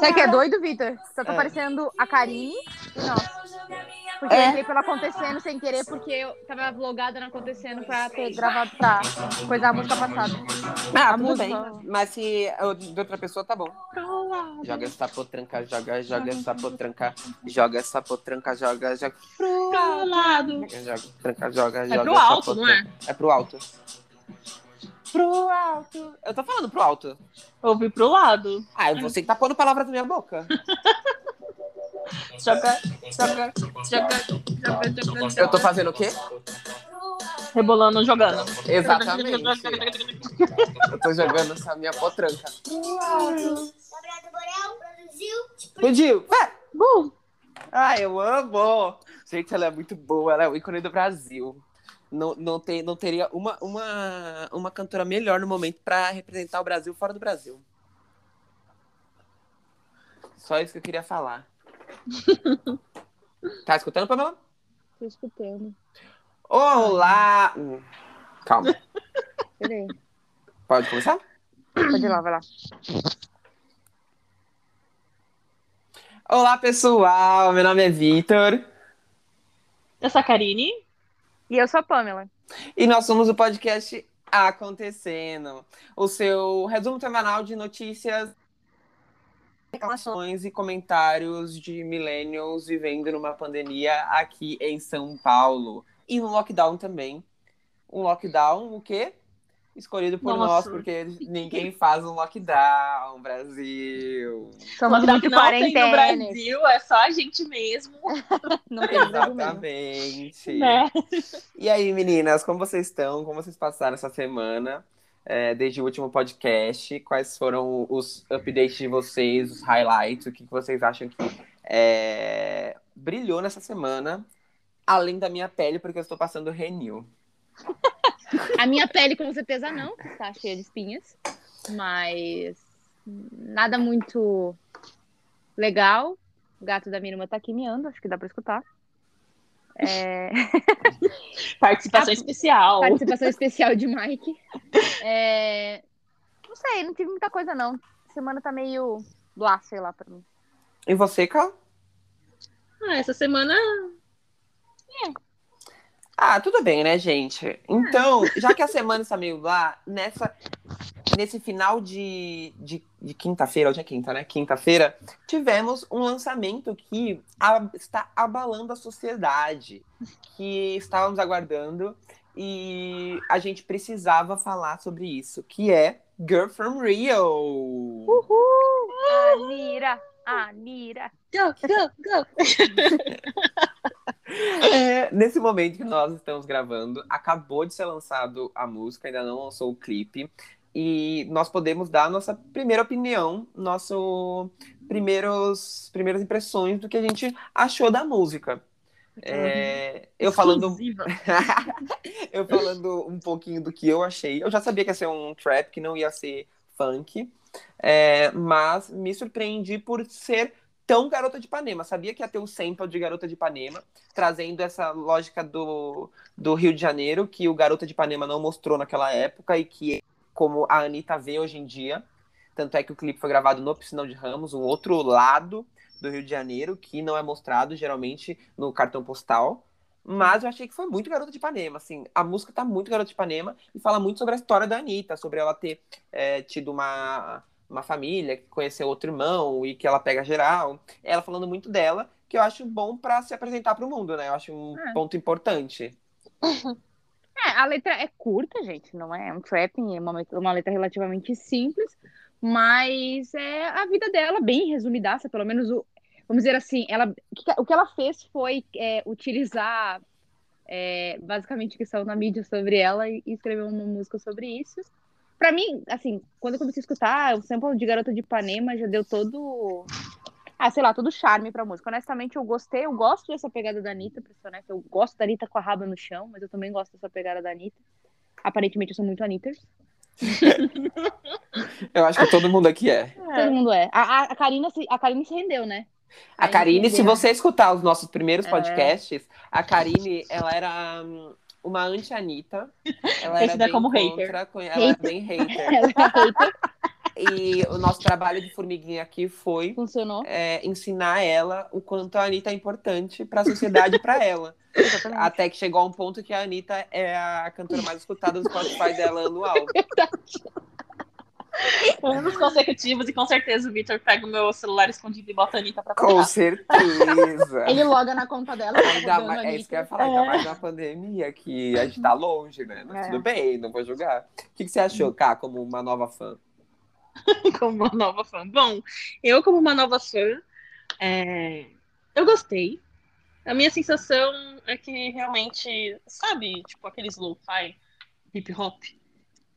Sabe o que é doido, Vitor? Só tá É. aparecendo a Karine e nós. Porque É. eu entrei pelo acontecendo sem querer, porque eu tava vlogada no acontecendo pra ter gravado pra coisar a música passada. Ah, A tudo música. bem. Mas se de outra pessoa, tá bom. Joga essa potranca, joga, joga essa potranca, joga essa potranca, joga, joga. Pro lado. Joga, tranca, joga, joga. É pro alto, não é? É pro alto. Pro alto. Eu tô falando pro alto. Ouvi pro lado. Ah, é você que tá pondo palavras na minha boca. Joga, joga, joga, joga. Eu tô fazendo o quê? Rebolando, jogando. Exatamente. Eu tô jogando essa minha potranca. Gabriel Borel produziu. Explodiu. Vai. Bum. Ah, eu amo! Gente, ela é muito boa, ela é o ícone do Brasil. Não, não, tem, não teria uma, uma, uma cantora melhor no momento pra representar o Brasil fora do Brasil. Só isso que eu queria falar. tá escutando, Pamela? Tô escutando. Olá! Hum, Calma, Peraí. pode começar? Pode ir lá, vai lá. Olá, pessoal! Meu nome é Vitor Eu sou a Karine. E eu sou a Pamela. e nós somos o podcast Acontecendo o seu resumo semanal de notícias, reclamações e comentários de millennials vivendo numa pandemia aqui em São Paulo. E no lockdown também. Um lockdown, o quê? Escolhido por Nossa. nós, porque ninguém faz um lockdown, Brasil. Somos Lockdown muito tem no. Brasil, é só a gente mesmo. Não tem Brasil mesmo. Exatamente. Né? E aí, meninas, como vocês estão? Como vocês passaram essa semana? é, desde o último podcast? Quais foram os updates de vocês, os highlights? O que que vocês acham que é, brilhou nessa semana? Além da minha pele, porque eu estou passando Renew. A minha pele, com certeza, não, que está cheia de espinhas. Mas nada muito legal. O gato da minha irmã tá aqui miando, acho que dá pra escutar. É, Participação Ah, especial. participação especial de Mike. É, Não sei, não tive muita coisa, não. Semana tá meio blá, sei lá, pra mim. E você, Cal? Ah, essa semana Ah, tudo bem, né, gente? Então, já que a semana está meio lá, nessa, nesse final de, de, de quinta-feira, hoje é quinta, né? Quinta-feira, tivemos um lançamento que a- está abalando a sociedade, que estávamos aguardando e a gente precisava falar sobre isso, que é Girl from Rio. Anira, Anira. Go, go, go. É, nesse momento que nós estamos gravando, acabou de ser lançado a música, ainda não lançou o clipe. E nós podemos dar nossa primeira opinião, nosso primeiros, primeiras impressões do que a gente achou da música. É, eu falando eu falando um pouquinho do que eu achei. Eu já sabia que ia ser um trap, que não ia ser funk. é, mas me surpreendi por ser tão Garota de Ipanema. Sabia que ia ter o sample de Garota de Ipanema, trazendo essa lógica do, do Rio de Janeiro, que o Garota de Ipanema não mostrou naquela época e que, como a Anitta vê hoje em dia. Tanto é que o clipe foi gravado no Piscinão de Ramos, um outro lado do Rio de Janeiro, que não é mostrado geralmente no cartão postal. Mas eu achei que foi muito Garota de Ipanema, assim. A música tá muito Garota de Ipanema e fala muito sobre a história da Anitta, sobre ela ter é, tido uma, uma família, que conheceu outro irmão e que ela pega geral. Ela falando muito dela, que eu acho bom pra se apresentar pro mundo, né? Eu acho um É. ponto importante. É, a letra é curta, gente, não é um trapping, é uma, letra- uma letra relativamente simples, mas é a vida dela bem resumidaça, pelo menos o, vamos dizer assim, ela, o que- o ela fez foi é, utilizar é, basicamente o que saiu na mídia sobre ela e, e escrever uma música sobre isso. Pra mim, assim, quando eu comecei a escutar o sample de Garota de Ipanema já deu todo ah, sei lá, todo charme pra música. Honestamente, eu gostei, eu gosto dessa pegada da Anitta, pra ser honesta. Eu gosto da Anitta com a raba no chão, mas eu também gosto dessa pegada da Anitta. Aparentemente, eu sou muito Anitters. Eu acho que todo mundo aqui é. Todo mundo é. A, a, a, Karina se, a Karine se rendeu, né? A Karine, se você escutar os nossos primeiros É. podcasts, a Karine, ela era hum, uma anti-Anitta. Ela era Conhecida bem como contra, co- Ela é Hater. bem hater. Ela é hater. E o nosso trabalho de formiguinha aqui foi é, ensinar ela o quanto a Anitta é importante para a sociedade e para ela. Até que chegou a um ponto que a Anitta é a cantora mais escutada do Spotify dela anual. Anos consecutivos e com certeza o Victor pega o meu celular escondido e bota a Anitta pra Com tocar. certeza. Ele loga na conta dela. tá Ainda rodando mais, é isso que eu ia falar, ainda mais na pandemia, que a gente tá longe, né? Mas É. tudo bem, não vou julgar. O que, que você achou, Cá, como uma nova fã? como uma nova fã. Bom, eu como uma nova fã, é, eu gostei. A minha sensação é que realmente, sabe, tipo aqueles lo-fi, hip hop,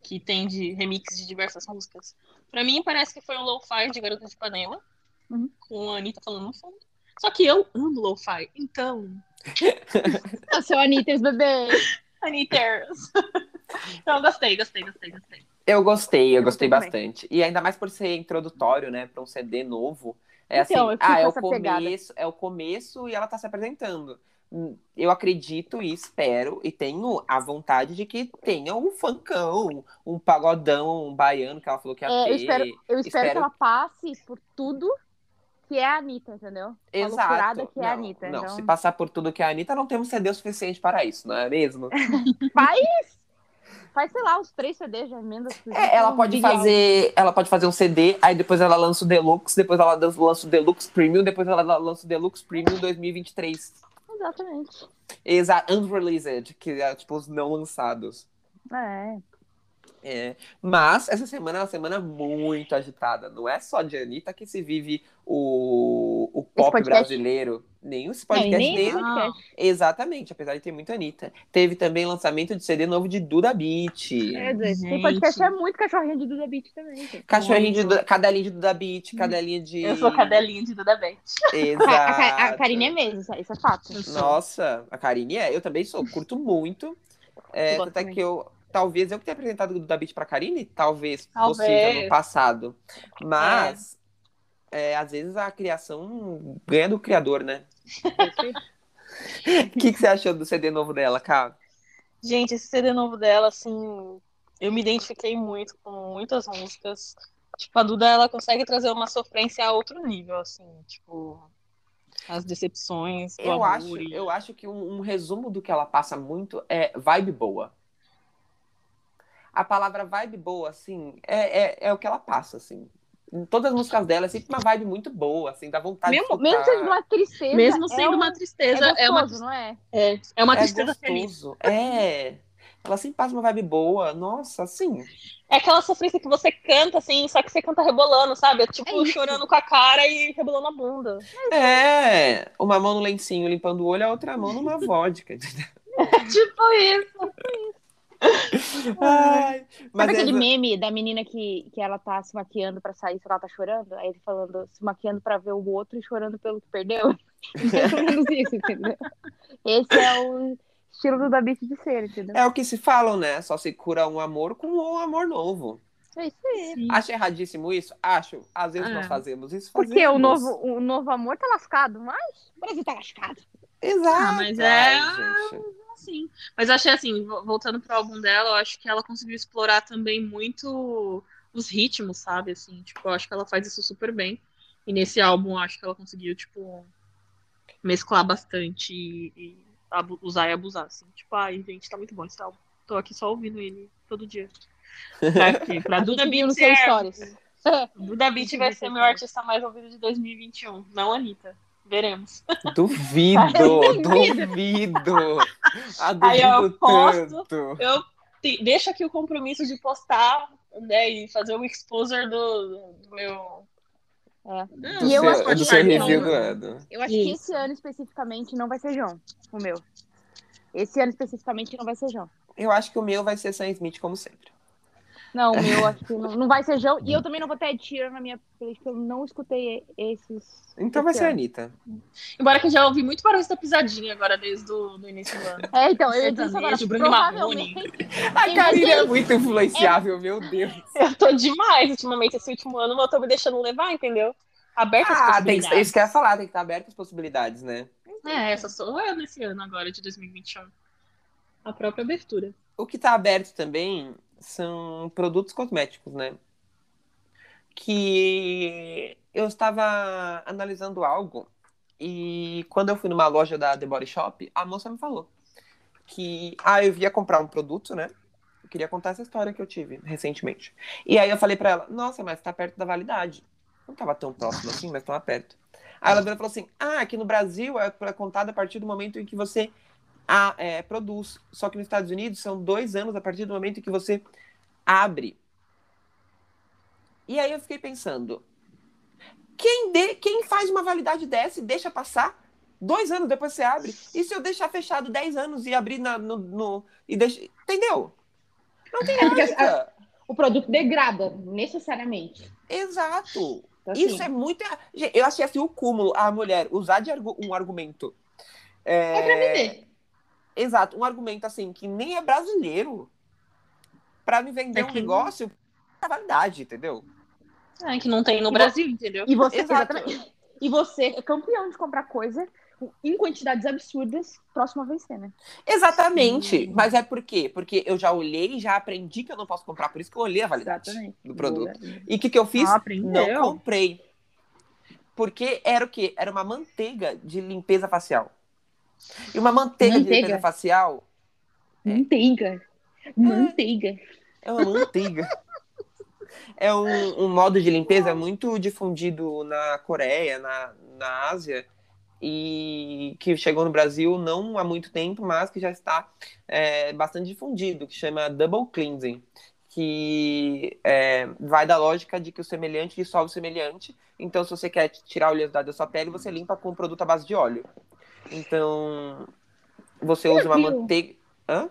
que tem de remix de diversas músicas. Pra mim parece que foi um lo-fi de Garota de Ipanema, Uhum. com a Anitta falando no fundo. Só que eu amo lo-fi, então, Eu sou a Anitta, bebê. Anitters. então gostei, gostei, gostei, gostei. Eu gostei, eu Eu gostei gostei bastante. E ainda mais por ser introdutório, né, para um CD novo. É Então, assim, ah, é o essa pegada. começo, é o começo e ela tá se apresentando. Eu acredito e espero e tenho a vontade de que tenha um funkão, um pagodão, um baiano que ela falou que ia É, ter. eu espero, eu espero, espero- que ela passe por tudo que é a Anitta, entendeu? A Exato. que é não, a Anitta. não, então... se passar por tudo que é a Anitta, não temos CD o suficiente para isso, não é mesmo? Faz, faz, sei lá, uns três CDs de emenda. É, ela pode fazer, ela pode fazer um CD, aí depois ela lança o Deluxe, depois ela lança o Deluxe Premium, depois ela lança o Deluxe Premium 2023. Exatamente. Exato, unreleased, que é tipo os não lançados. É. É, mas essa semana é uma semana muito agitada. Não é só de Anitta que se vive o, o pop brasileiro. Nem esse podcast nem nem- podcast. Exatamente, apesar de ter muita Anitta. Teve também lançamento de CD novo de Duda Beat. Esse Gente. podcast é muito cachorrinho de Duda Beat também. gente. Cachorrinho de. Duda, cadelinha de Duda Beat, cadelinha de. Eu sou cadelinha de Duda Beth. Exato. A, a, a Karine é mesmo, isso, isso é fato. Nossa, a Karine é. Eu também sou, curto muito. É, até também. que eu. Talvez eu que tenha apresentado o Duda Beat pra Karine, talvez, Talvez. possível no passado. Mas, é, às vezes a criação ganha do criador, né? O que, que você achou do CD novo dela, cara? Gente, esse CD novo dela, assim, eu me identifiquei muito com muitas músicas. Tipo, a Duda, ela consegue trazer uma sofrência a outro nível, assim, tipo, as decepções, Eu amor acho, e- eu acho que um, um resumo do que ela passa muito é vibe boa. A palavra vibe boa, assim, é, é, é o que ela passa, assim. Em todas as músicas dela é sempre uma vibe muito boa, assim, dá vontade Mesmo, de mesmo escutar. sendo uma tristeza. Mesmo é sendo um- uma tristeza, é é, uma, gostoso, não é? é, é uma É tristeza feliz. gostoso. É. Ela sempre passa uma vibe boa. Nossa, assim. É aquela sofrência que você canta, assim, só que você canta rebolando, sabe? É tipo É isso. chorando com a cara e rebolando a bunda. É. Uma mão no lencinho limpando o olho, a outra mão numa vodka. entendeu? tipo isso. Ai, mas Sabe aquele essa- meme da menina que, que ela tá se maquiando pra sair, só que ela tá chorando? Aí ele falando, se maquiando pra ver o outro e chorando pelo que perdeu. Mais ou menos isso, entendeu? Esse é o estilo do David de ser, entendeu? é o que se falam, né? Só se cura um amor com um amor novo. É isso aí. Sim. Acho erradíssimo isso? Acho. Às vezes Ah. nós fazemos isso. Porque fazemos. o novo, o novo amor tá lascado, mas o Brasil tá lascado. Exato. Ah, mas é- Ai, gente. Sim. Mas eu achei assim, vo- voltando pro álbum dela, eu acho que ela conseguiu explorar também muito os ritmos, sabe? Assim, tipo, eu acho que ela faz isso super bem. E nesse álbum, eu acho que ela conseguiu, tipo, mesclar bastante e, e usar e abusar, assim. Tipo, ai, gente, tá muito bom esse álbum. Tô aqui só ouvindo ele todo dia. Pra, quê? pra Duda Beat no seu stories. Duda Beat vai ser meu artista mais ouvido de 2021, não a Anitta. Veremos. Duvido, duvido. A Aí eu posto. tanto. Eu te- deixo aqui o compromisso de postar né, e fazer o exposure do, do meu. É. Do E eu do acho seu, que do seu review um-. Eu acho que Isso. esse ano especificamente não vai ser João, o meu. Esse ano especificamente não vai ser João. Eu acho que o meu vai ser Sam Smith, como sempre. Não, o meu acho que não, não vai ser João. E eu também não vou ter Ed Sheeran na minha playlist, porque eu não escutei esses. Então vai ser a. Anitta. Embora que eu já ouvi muito barulho da pisadinha agora desde o do início do ano. É, então, eu ia dizer isso agora. Bruno Provavelmente. A Tem Karine é muito influenciável, meu Deus. Eu tô demais ultimamente, esse último ano, mas eu tô me deixando levar, entendeu? Aberta as Ah, tem que, possibilidades. isso que eu ia falar, tem que estar aberto as possibilidades, né? É, essa sou eu nesse ano agora, de 2021. A própria abertura. O que tá aberto também são produtos cosméticos, né? que eu estava analisando algo e quando eu fui numa loja da The Body Shop, a moça me falou que ah, eu ia comprar um produto, né? Eu queria contar essa história que eu tive recentemente. E aí eu falei pra ela, nossa, mas tá perto da validade. Não tava tão próximo assim, mas tava perto. Aí ela falou assim: ah, aqui no Brasil é contado a partir do momento em que você a, é, produz. Só que nos Estados Unidos são dois anos a partir do momento em que você abre. E aí eu fiquei pensando: quem, de, quem faz uma validade dessa e deixa passar? Dois anos depois você abre. E se eu deixar fechado dez anos e abrir na, no, no, e deixa, Entendeu? Não tem É porque lógica. O produto degrada, necessariamente. Exato. Então, assim, Isso é muito. Eu achei assim o cúmulo, a mulher usar de argu- um argumento. É pra vender. Exato, um argumento assim que nem é brasileiro pra me vender É um que- negócio da validade, entendeu? É, que não tem no E Brasil, entendeu? E você, exatamente. E você é campeão de comprar coisa em quantidades absurdas, próximo a vencer, né? Exatamente. Mas é por quê? Porque eu já olhei e já aprendi que eu não posso comprar, por isso que eu olhei a validade do produto. E o que, que eu fiz? Ah, não comprei. Porque era o quê? Era uma manteiga de limpeza facial. E uma manteiga, de Manteiga? limpeza facial Manteiga. Manteiga. é uma manteiga. é um, um modo de limpeza muito difundido na Coreia, na, na Ásia, e que chegou no Brasil não há muito tempo, mas que já está é, bastante difundido, que chama Double Cleansing, que é, vai da lógica de que o semelhante dissolve o semelhante. Então, se você quer tirar a oleosidade da sua pele, você limpa com um produto à base de óleo. Então, você usa uma viu? manteiga. Hã?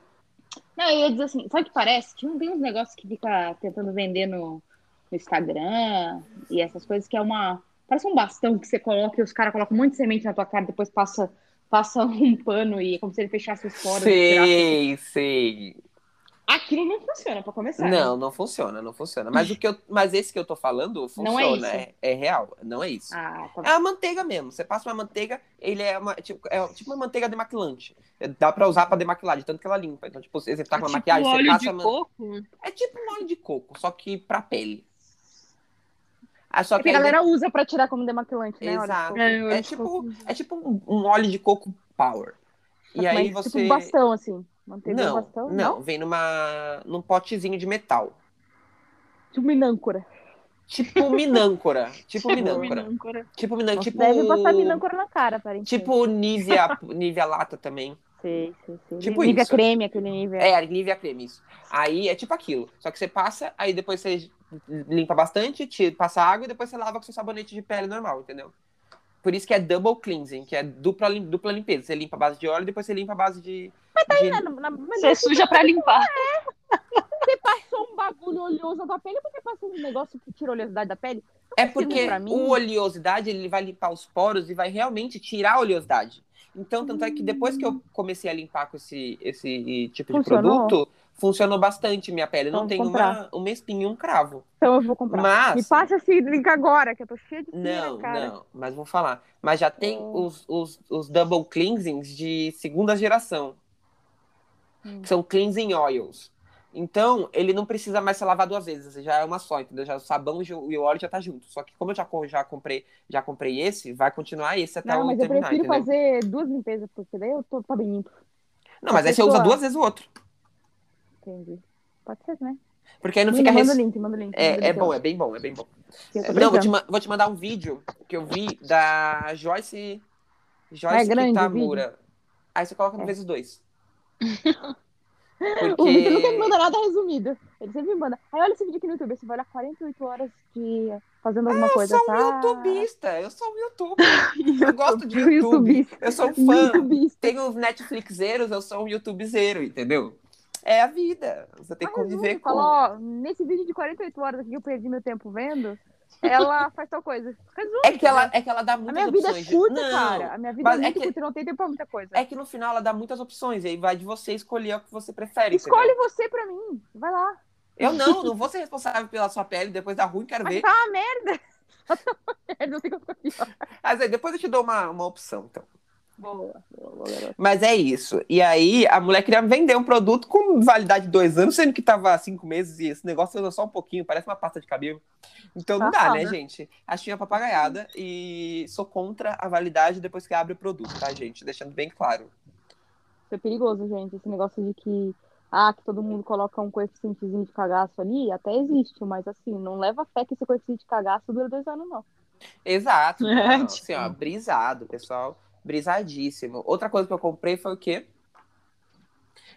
Não, eu ia dizer assim, sabe o que parece? Que não tem uns negócios que fica tentando vender no, no Instagram e essas coisas, que é uma. Parece um bastão que você coloca e os caras colocam um monte de semente na tua cara, depois passa, passa um pano e é como se ele fechasse os poros. Sei, sei. Aquilo não funciona, pra começar. né? Não, não funciona, não funciona. Mas, o que eu, mas esse que eu tô falando funciona, Não é isso. é, é real, não é isso. Ah, tá É a manteiga mesmo. Você passa uma manteiga, ele é uma tipo, é tipo uma manteiga demaquilante. É, Dá pra usar pra demaquilar, de tanto que ela limpa. Então, tipo, você tá com É uma tipo maquiagem, você óleo passa de man- coco. É tipo um óleo de coco, só que pra pele. Ah, só É que a galera usa pra tirar como demaquilante, né? Exato. tipo, É, É tipo, é tipo um, um óleo de coco power. E mas aí Tipo você. um bastão, assim. Manteiga não, bastão. não, vem numa num potezinho de metal. Tipo minâncora. Tipo minâncora. Tipo minâncora. Minâncora. Tipo minâncora. Tipo. deve passar minâncora na cara, aparentemente. Tipo Nivea, Nivea lata também. Sei, sei, sei. tipo Nivea isso. creme, aquele nível. É, Nivea creme, isso. Aí é tipo aquilo. Só que você passa, aí depois você limpa bastante, tira, passa água e depois você lava com seu sabonete de pele normal, entendeu? Por isso que é double cleansing, que é dupla, dupla limpeza. Você limpa a base de óleo e depois você limpa a base de. De- Na- na- mas Você suja pra limpar. você passou um bagulho oleoso na tua pele, porque passou um negócio que tira a oleosidade da pele? Não É porque o oleosidade ele vai limpar os poros e vai realmente tirar a oleosidade. Então, tanto é que depois que eu comecei a limpar com esse, esse tipo de Funcionou? produto, funcionou bastante minha pele. Não tem comprar. uma, uma espinha e um cravo. Então eu vou comprar. Mas. Me passa esse link agora, que eu tô cheia de espinha Não, cara. não, mas vou falar. Mas já tem Oh. os, os, os double cleansings de segunda geração. Hum. Que são cleansing oils. Então, ele não precisa mais ser lavado duas vezes, já é uma só, entendeu? Já o sabão e o óleo já tá junto. Só que como eu já, já comprei, já comprei esse, vai continuar esse até Não, o mas eu terminar, prefiro entendeu? fazer duas limpezas, porque daí eu tô tá bem limpo. Não, mas aí você usa duas vezes o outro. Entendi. Pode ser, né? Porque aí não Me fica manda res... link, manda link. É, é bom, eu- é bem bom, é bem bom. eu Não, vou te, vou te mandar um vídeo que eu vi da Joyce. Joyce é grande Kitamura. Aí você coloca no É. vezes dois. O Vitor nunca me Porque. manda nada resumido. Ele sempre me manda. Aí olha esse vídeo aqui no YouTube. Você vai olhar 48 horas de fazendo alguma Eu coisa, sou um tá? youtubista, eu sou um youtuber. Eu gosto de YouTube. Eu sou um fã. Youtubista. Os Netflixeiros, eu sou um youtubezeiro, entendeu? É a vida. Você tem que Mas conviver com. fala, ó, nesse vídeo de 48 horas aqui que eu perdi meu tempo vendo, ela faz tal coisa. Resume, É que, ela, entendeu? é que ela dá A muitas minha vida é opções. de- curta, cara. A minha vida é é muito que- curta, não tem tempo pra muita coisa. É que no final ela dá muitas opções, e aí vai de você escolher o que você prefere. Escolhe entendeu? você pra mim. Vai lá. Eu não, não vou ser responsável pela sua pele, depois dá ruim, quero Mas ver. tá uma merda. Tá uma merda, não tem como ficar pior. Mas aí, depois eu te dou uma, uma opção, então. Boa, boa, boa, garoto. Mas é isso. E aí, a mulher queria vender um produto com validade de dois anos, sendo que tava cinco meses e esse negócio usa só um pouquinho, parece uma pasta de cabelo. Então não dá, né, Safada. gente? Achei a papagaiada e sou contra a validade depois que abre o produto, tá, gente? Deixando bem claro. Isso é perigoso, gente. Esse negócio de que, ah, que todo mundo coloca um coeficientezinho de cagaço ali, até existe, mas assim, não leva fé que esse coeficiente de cagaço dura dois anos, não. Exato. É, Não, tipo- assim, ó, brisado, pessoal. Brisadíssimo. Outra coisa que eu comprei foi o quê?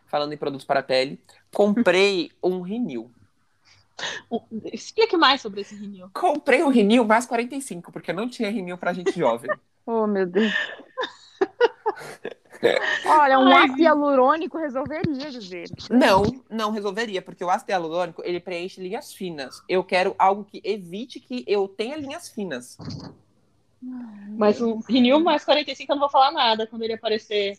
Falando em produtos para a pele, comprei um. Um- Explique mais sobre esse Renew. Comprei um Renew mais 45, porque não tinha Renew pra gente jovem. Oh, meu Deus. Olha, um Ai, ácido hialurônico resolveria, dizer. Não, não resolveria, porque o ácido hialurônico, ele preenche linhas finas. Eu quero algo que evite que eu tenha linhas finas. Mas o Renew mais 45 eu não vou falar nada quando ele aparecer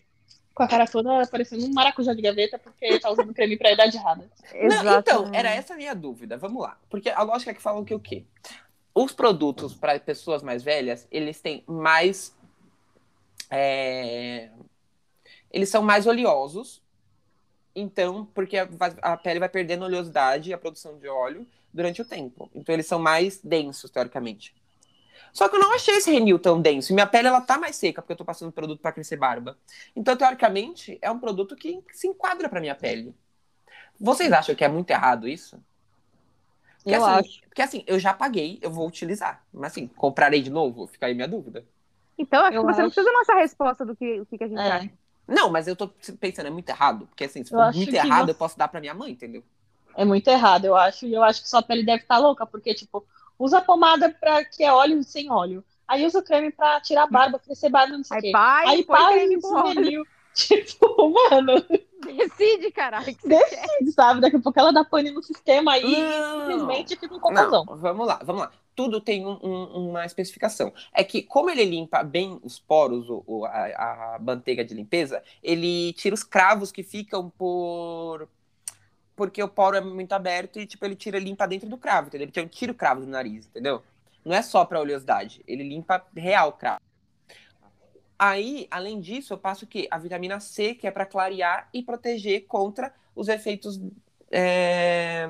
com a cara toda parecendo um maracujá de gaveta, porque tá usando creme pra idade errada. Não, então, era essa a minha dúvida. Vamos lá. Porque a lógica é que falam que o quê? Os produtos para pessoas mais velhas, eles têm mais. é, Eles são mais oleosos. Então, porque a, a pele vai perdendo oleosidade e a produção de óleo durante o tempo. Então, eles são mais densos, teoricamente. Só que eu não achei esse Renew tão denso. E minha pele, ela tá mais seca, porque eu tô passando produto para crescer barba. Então, teoricamente, é um produto que se enquadra pra minha pele. Vocês acham que é muito errado isso? Porque, Eu assim, acho. Porque assim, eu já paguei, eu vou utilizar. Mas assim, comprarei de novo? Fica aí minha dúvida. Então, acho Eu que você não acho. precisa da nossa resposta do que, o que, que a gente É. acha. Não, mas eu tô pensando, é muito errado. Porque assim, se for muito errado, você- eu posso dar pra minha mãe, entendeu? É muito errado, eu acho. E eu acho que sua pele deve estar louca, porque, tipo, usa pomada pra que é óleo sem óleo. Aí usa creme pra tirar barba, crescer barba, não sei o Aí quê. pai, Aí põe pai. Renew. Tipo, mano, Decide, caralho. você quer. sabe? Daqui a pouco ela dá pane no sistema aí e Não. simplesmente fica com confusão. Não, vamos lá, vamos lá. Tudo tem um- um- uma especificação. É que, como ele limpa bem os poros, o, o- a, a manteiga de limpeza, ele tira os cravos que ficam por. Porque o poro é muito aberto e, tipo, ele tira, limpa dentro do cravo, entendeu? Ele tira o cravo do nariz, entendeu? Não é só pra oleosidade, ele limpa real o cravo. Aí, além disso, eu passo o quê? A vitamina C, que é pra clarear e proteger contra os efeitos é,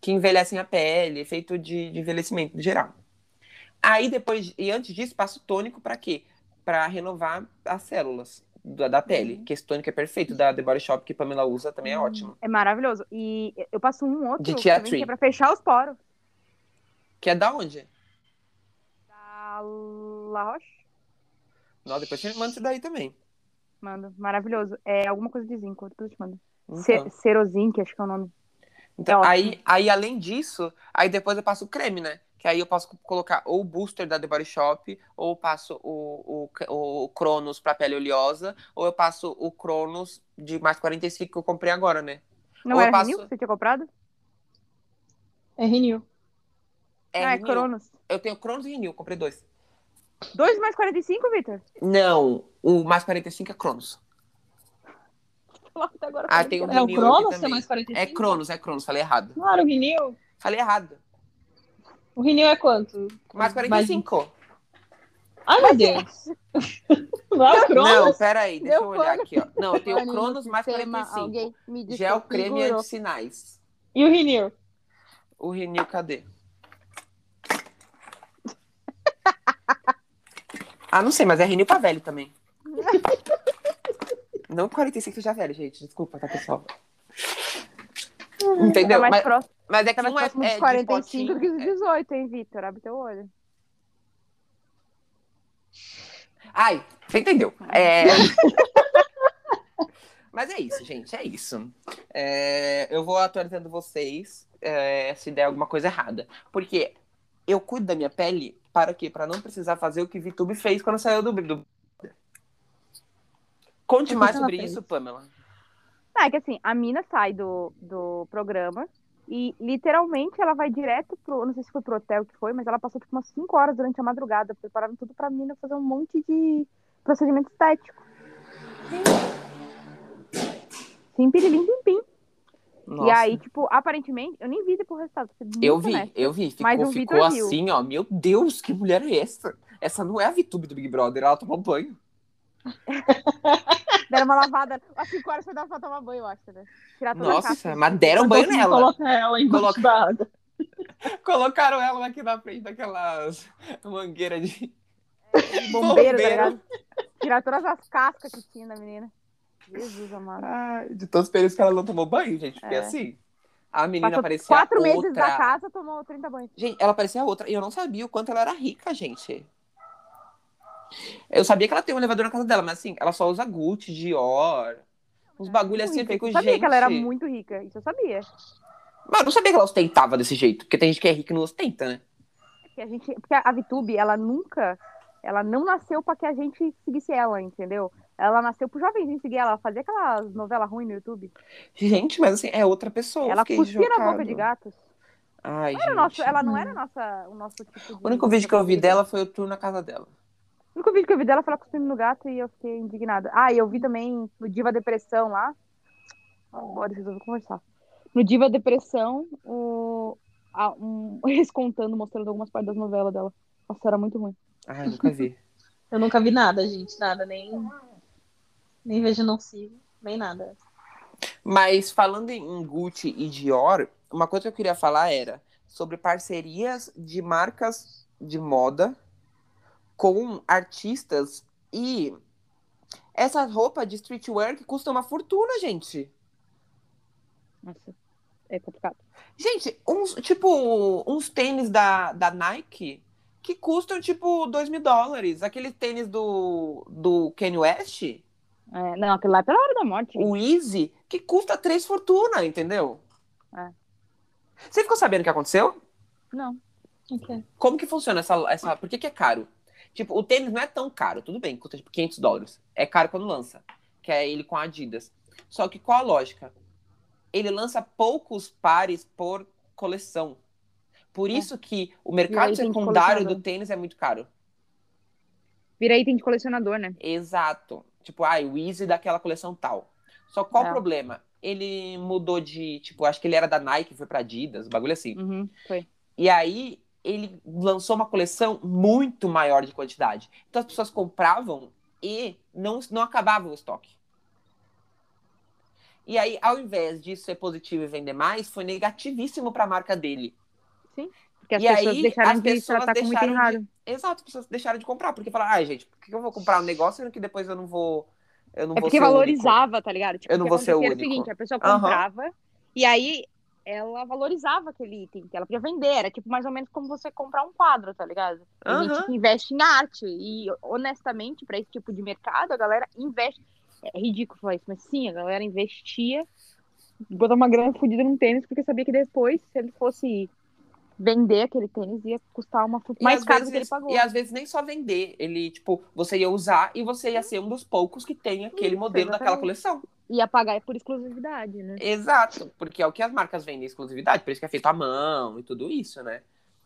que envelhecem a pele, efeito de, de envelhecimento geral. Aí depois, e antes disso, passo tônico para quê? Para renovar as células da, da pele. Que esse tônico é perfeito, da The Body Shop que Pamela usa, também é ótimo. É maravilhoso. E eu passo um outro De também, que é pra fechar os poros. Que é da onde? Da La Roche. Não, depois você manda isso daí também. Mando. Maravilhoso. É alguma coisa de zinco, depois eu te mando. Então, Ce- Cerozinc, acho que é o nome. Então é ótimo. aí, aí, além disso, aí depois eu passo o creme, né? Que aí eu posso colocar ou o booster da The Body Shop, ou eu passo o, o, o Cronos pra pele oleosa, ou eu passo o Cronos de mais 45 que eu comprei agora, né? Não Ou era passo- Renew que você tinha comprado? É Renew. É, ah, é. Cronos. Eu tenho Cronos e Renew, comprei dois. 2 mais 45, Vitor? Não, o mais 45 é Cronos. Até agora Ah, tem era. É o Cronos é também. mais 45? É Cronos, é Cronos, falei errado. Claro, o Renew. Falei errado. O Renew é quanto? Mais 45. Ai, meu Deus. Não é o Não, Cronos? peraí, deixa Meu eu olhar aqui, ó. Não, eu tenho o Cronos no mais sistema, 45. Alguém me Gel creme desconfigurou. anti-sinais. E o Renew? O Renew, cadê? Ah, não sei, mas é Renew pra velho também. Não 45 seja velho, gente. Desculpa, tá, pessoal? Entendeu? Tá Mas, próximo, mas é que tá um é, próximo é de 45 do que potinho, dos é- 18, hein, Vitor? Abre teu olho. Ai, você entendeu. É... Mas é isso, gente, é isso. É, Eu vou atualizando vocês é, se der alguma coisa errada. Porque eu cuido da minha pele para quê? Para não precisar fazer o que VTube fez quando saiu do... do... Conte mais sobre fez? isso, Pamela. Ah, é que assim, a mina sai do, do programa e literalmente ela vai direto pro. Não sei se foi pro hotel que foi, mas ela passou tipo umas 5 horas durante a madrugada, preparando tudo pra mina fazer um monte de procedimento estético. Sim, pirilim, pim, pim. E Nossa. aí, tipo, aparentemente, eu nem vi depois o resultado. Eu vi, honesta. eu vi. Ficou, Mas ficou assim, ó. Meu Deus, que mulher é essa? Essa não é a VTube do Big Brother, ela tomou banho. Deram uma lavada. Às 5 horas foi dar pra tomar banho, eu acho, né? Tirar toda a Nossa, casca. mas deram banho Consegui nela. colocar ela embaixo Coloca-. Colocaram ela aqui na frente daquelas mangueiras de. Bombeiro, Bombeiro. tá ligado? Tirar todas as cascas que tinha da menina. Jesus amado. Ai, de todos os períodos que ela não tomou banho, gente. Porque É. assim, a menina Passou parecia quatro outra. meses da casa, tomou 30 banhos. Gente, ela parecia outra. E eu não sabia o quanto ela era rica, gente. Eu sabia que ela tem um elevador na casa dela, mas assim, ela só usa Gucci, Dior. Uns bagulho assim, eu rica. fico, Eu sabia gente. que ela era muito rica, isso eu sabia. Mas eu não sabia que ela ostentava desse jeito. Porque tem gente que é rica e não ostenta, né? Porque a gente, porque a VTube, ela nunca, ela não nasceu pra que a gente seguisse ela, entendeu? Ela nasceu pro jovenzinho seguir ela, ela fazia aquelas novelas ruins no YouTube. Gente, mas assim, é outra pessoa. ela cuspia na boca de gatos. Ai, Não era gente. nosso, ela não era nossa, o nosso tipo de... O único vídeo que eu vi dela foi o tour na casa dela. O único vídeo que eu vi dela foi ela cuspindo no gato e eu fiquei indignada. Ah, e eu vi também no Diva Depressão lá. Agora resolvi conversar. No Diva Depressão, o... a- um... eles contando, mostrando algumas partes das novelas dela. Nossa, era muito ruim. Ai, nunca vi. Eu nunca vi nada, gente. Nada, nem. Nem vejo, não sigo. Nem nada. Mas falando em Gucci e Dior, uma coisa que eu queria falar era sobre parcerias de marcas de moda com artistas e essa roupa de streetwear que custa uma fortuna, gente. Nossa, é complicado. Gente, uns, tipo, uns tênis da, da Nike que custam, tipo, 2 mil dólares. Aquele tênis do, do Kanye West, É, não, aquele lá é pela hora da morte. o Easy, que custa três fortuna, entendeu? É. Você ficou sabendo o que aconteceu? Não. Ok. Como que funciona essa, essa... Por que que é caro? Tipo, o tênis não é tão caro, tudo bem, custa tipo 500 dólares. É caro quando lança, que é ele com a Adidas. Só que qual a lógica? Ele lança poucos pares por coleção. Por isso que o mercado É. secundário do tênis é muito caro. Vira item de colecionador, né? Exato. Tipo, ah, o Easy daquela coleção tal. Só qual É. o problema? Ele mudou de, tipo, acho que ele era da Nike, foi pra Adidas, bagulho assim. Uhum, foi. E aí ele lançou uma coleção muito maior de quantidade. Então as pessoas compravam e não, não acabava o estoque. E aí, ao invés disso ser positivo e vender mais, foi negativíssimo para a marca dele. Porque as E pessoas aí, deixaram as de pessoas tratar como item deixaram de-. Exato, as pessoas deixaram de comprar, porque falaram, ai, gente, por que eu vou comprar um negócio sendo que depois eu não vou. Eu não É vou porque ser o único? valorizava, tá ligado? Tipo, Eu não o vou ser o acontecia era único. seguinte, a pessoa comprava e aí ela valorizava aquele item que ela podia vender. Era tipo mais ou menos como você comprar um quadro, tá ligado? Tem Aham. gente investe em arte. E honestamente, pra esse tipo de mercado, a galera investe. É ridículo falar isso, mas sim, a galera investia, botar uma grana fodida num tênis, porque sabia que depois, se ele fosse vender aquele tênis, ia custar uma fortuna mais caro do que ele vezes- pagou. E às vezes nem só vender. Ele, tipo, você ia usar e você ia ser um dos poucos que tem aquele Isso, modelo daquela exatamente. coleção. Ia pagar por exclusividade, né? Exato, porque é o que as marcas vendem exclusividade, por isso que é feito à mão e tudo isso, né?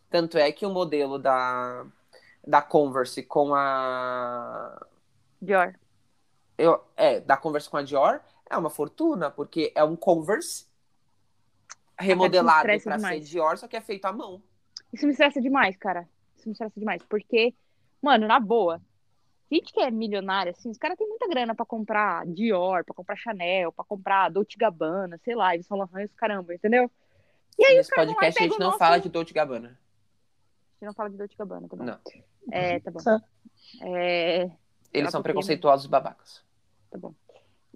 Tanto é que o modelo da, da Converse com a. Dior. Eu, é, da Converse com a Dior é uma fortuna, porque é um Converse remodelado para ser demais. Dior, só que é feito à mão. Isso me estressa demais, cara. Isso me estressa demais. Porque, mano, na boa, gente que é milionária, assim, os caras têm muita grana pra comprar Dior, pra comprar Chanel, pra comprar Dolce Gabbana, sei lá, eles falam isso, caramba, entendeu? E aí Nesse vão lá podcast a gente não nosso- fala de Dolce Gabbana. A gente não fala de Dolce Gabbana, tá bom? Não. É, tá bom. É, Eles são né? preconceituosos e babacas. tá bom.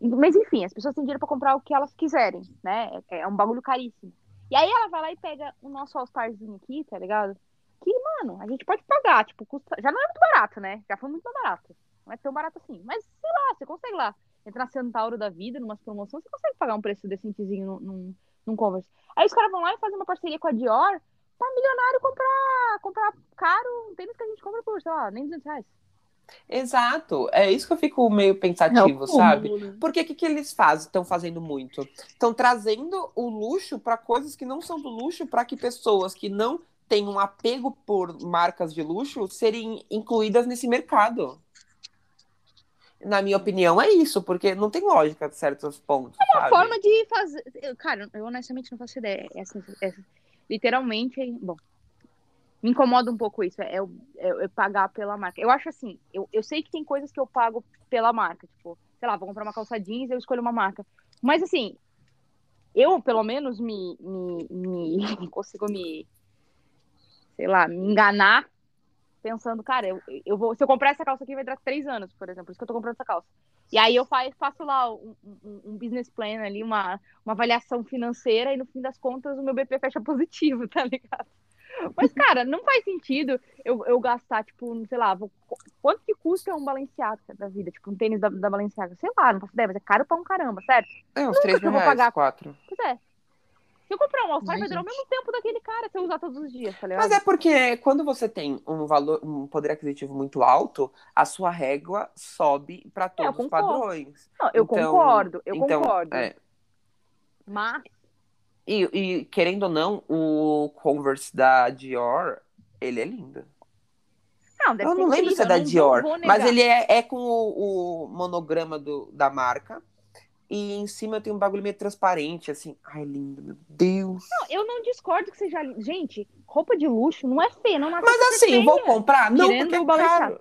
Mas enfim, as pessoas têm dinheiro pra comprar o que elas quiserem, né? É, é um bagulho caríssimo. E aí ela vai lá e pega o nosso All-Starzinho aqui, tá ligado? Que, mano, a gente pode pagar, tipo, custa... já não é muito barato, né? Já foi muito barato. Não é tão barato assim. Mas, sei lá, você consegue lá. Entrar na Centauro da vida, numa promoção, você consegue pagar um preço decentezinho num, num, num Converse. Aí os caras vão lá e fazem uma parceria com a Dior pra milionário comprar, comprar caro um tênis que a gente compra por, sei lá, nem 200 reais. Exato, é isso que eu fico meio pensativo, É o cúmulo, sabe? né? Porque o que, que eles fazem? Estão fazendo muito. Estão trazendo o luxo para coisas que não são do luxo, para que pessoas que não têm um apego por marcas de luxo serem incluídas nesse mercado. Na minha opinião, é isso, porque não tem lógica de certos pontos. É uma forma de fazer. eu- Cara, eu honestamente não faço ideia. É assim, é- literalmente, bom. Me incomoda um pouco isso, é eu, é eu pagar pela marca. Eu acho assim, eu, eu sei que tem coisas que eu pago pela marca, tipo, sei lá, vou comprar uma calça jeans, eu escolho uma marca. Mas assim, eu pelo menos me, me, me consigo me, sei lá, me enganar pensando, cara, eu, eu vou, se eu comprar essa calça aqui vai durar três anos, por exemplo, por isso que eu tô comprando essa calça. E aí eu faço, faço lá um, um, um, business plan ali, uma, uma avaliação financeira, e no fim das contas o meu BP fecha positivo, tá ligado? Mas, cara, não faz sentido eu, eu gastar, tipo, sei lá, vou, quanto que custa um Balenciaga da vida? Tipo, um tênis da, da Balenciaga? Sei lá, não faço ideia, mas é caro pra um caramba, certo? É, uns 3 mil reais, pagar... 4. Pois é. Se eu comprar um All-Star, vai durar o mesmo tempo daquele cara se eu usar todos os dias, tá ligado? Mas é porque quando você tem um valor, um poder aquisitivo muito alto, a sua régua sobe para é, todos é, os padrões. Não, eu então, concordo, eu então, concordo. É... Mas e, e, querendo ou não, o Converse da Dior, ele é lindo. Não, eu não lembro se é da Dior, mas ele é, é com o, o, monograma do, da marca. E em cima tem um bagulho meio transparente, assim. Ai, lindo, meu Deus. Não, eu não discordo que seja. Gente, roupa de luxo não é feia, não Mas assim, feia. vou comprar? Não, Tirando porque é caro.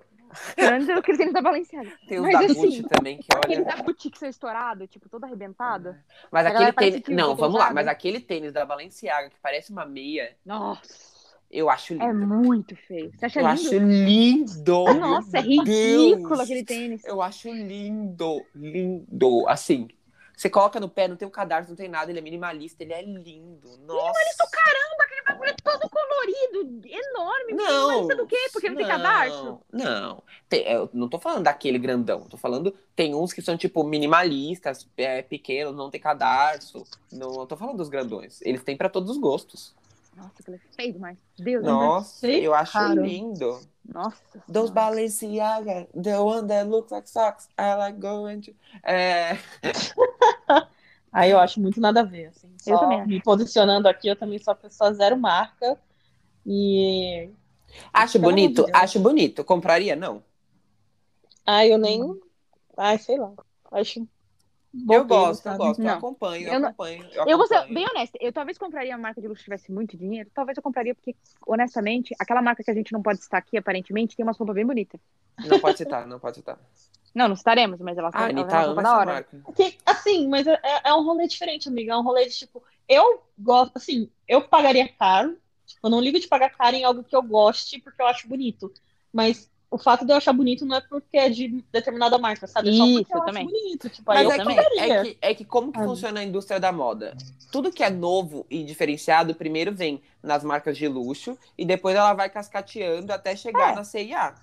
Tirando aquele tênis da Balenciaga. Tem os Mas, da assim, Gucci também, que olha... Aquele da boutique ser estourado, tipo, todo arrebentado. É. Mas aquele tênis... Não, vamos lá. Mas aquele tênis da Balenciaga, que parece uma meia... Nossa. Eu acho lindo. É muito feio. Você acha eu lindo? acho lindo. Nossa, é ridículo Deus. aquele tênis. Eu acho lindo, lindo. Assim, você coloca no pé, não tem um cadarço, não tem nada, ele é minimalista, ele é lindo. Nossa. Minimalista, caramba, aquele bagulho é todo colorido, enorme. Não. Minimalista do quê? Porque não, não tem cadarço? Não. Tem, eu não tô falando daquele grandão, tô falando, tem uns que são tipo minimalistas, é, pequenos, não tem cadarço. Não, não tô falando dos grandões. Eles têm para todos os gostos. Nossa, é feio demais. Deus Nossa, eu acho caro. lindo. Nossa. Those Balenciaga, the one that looks like socks, I like going to... É... Aí eu acho muito nada a ver, assim. eu também. Me posicionando aqui, eu também sou a pessoa zero marca. E... Acho bonito, acho bonito. Compraria? Não. Ah, eu nem... Ai, sei lá. Acho eu gosto, sabe? eu gosto, não. eu acompanho, eu, eu acompanho. Eu, eu vou ser bem honesta, eu talvez compraria a marca de luxo tivesse muito dinheiro, talvez eu compraria porque, honestamente, aquela marca que a gente não pode citar aqui, aparentemente, tem uma roupa bem bonita. Não pode citar, não pode citar. Não, não estaremos, mas ela, ah, ela Anitta ama essa hora. marca. Que, assim, mas é, é, um rolê diferente, amiga, é um rolê de, tipo, eu gosto, assim, eu pagaria caro, eu não ligo de pagar caro em algo que eu goste, porque eu acho bonito, mas o fato de eu achar bonito não é porque é de determinada marca, sabe? É só porque eu também. acho bonito. Tipo, Mas é que, é, que, é que como que ah. funciona a indústria da moda? Tudo que é novo e diferenciado, primeiro vem nas marcas de luxo e depois ela vai cascateando até chegar é. na CIA.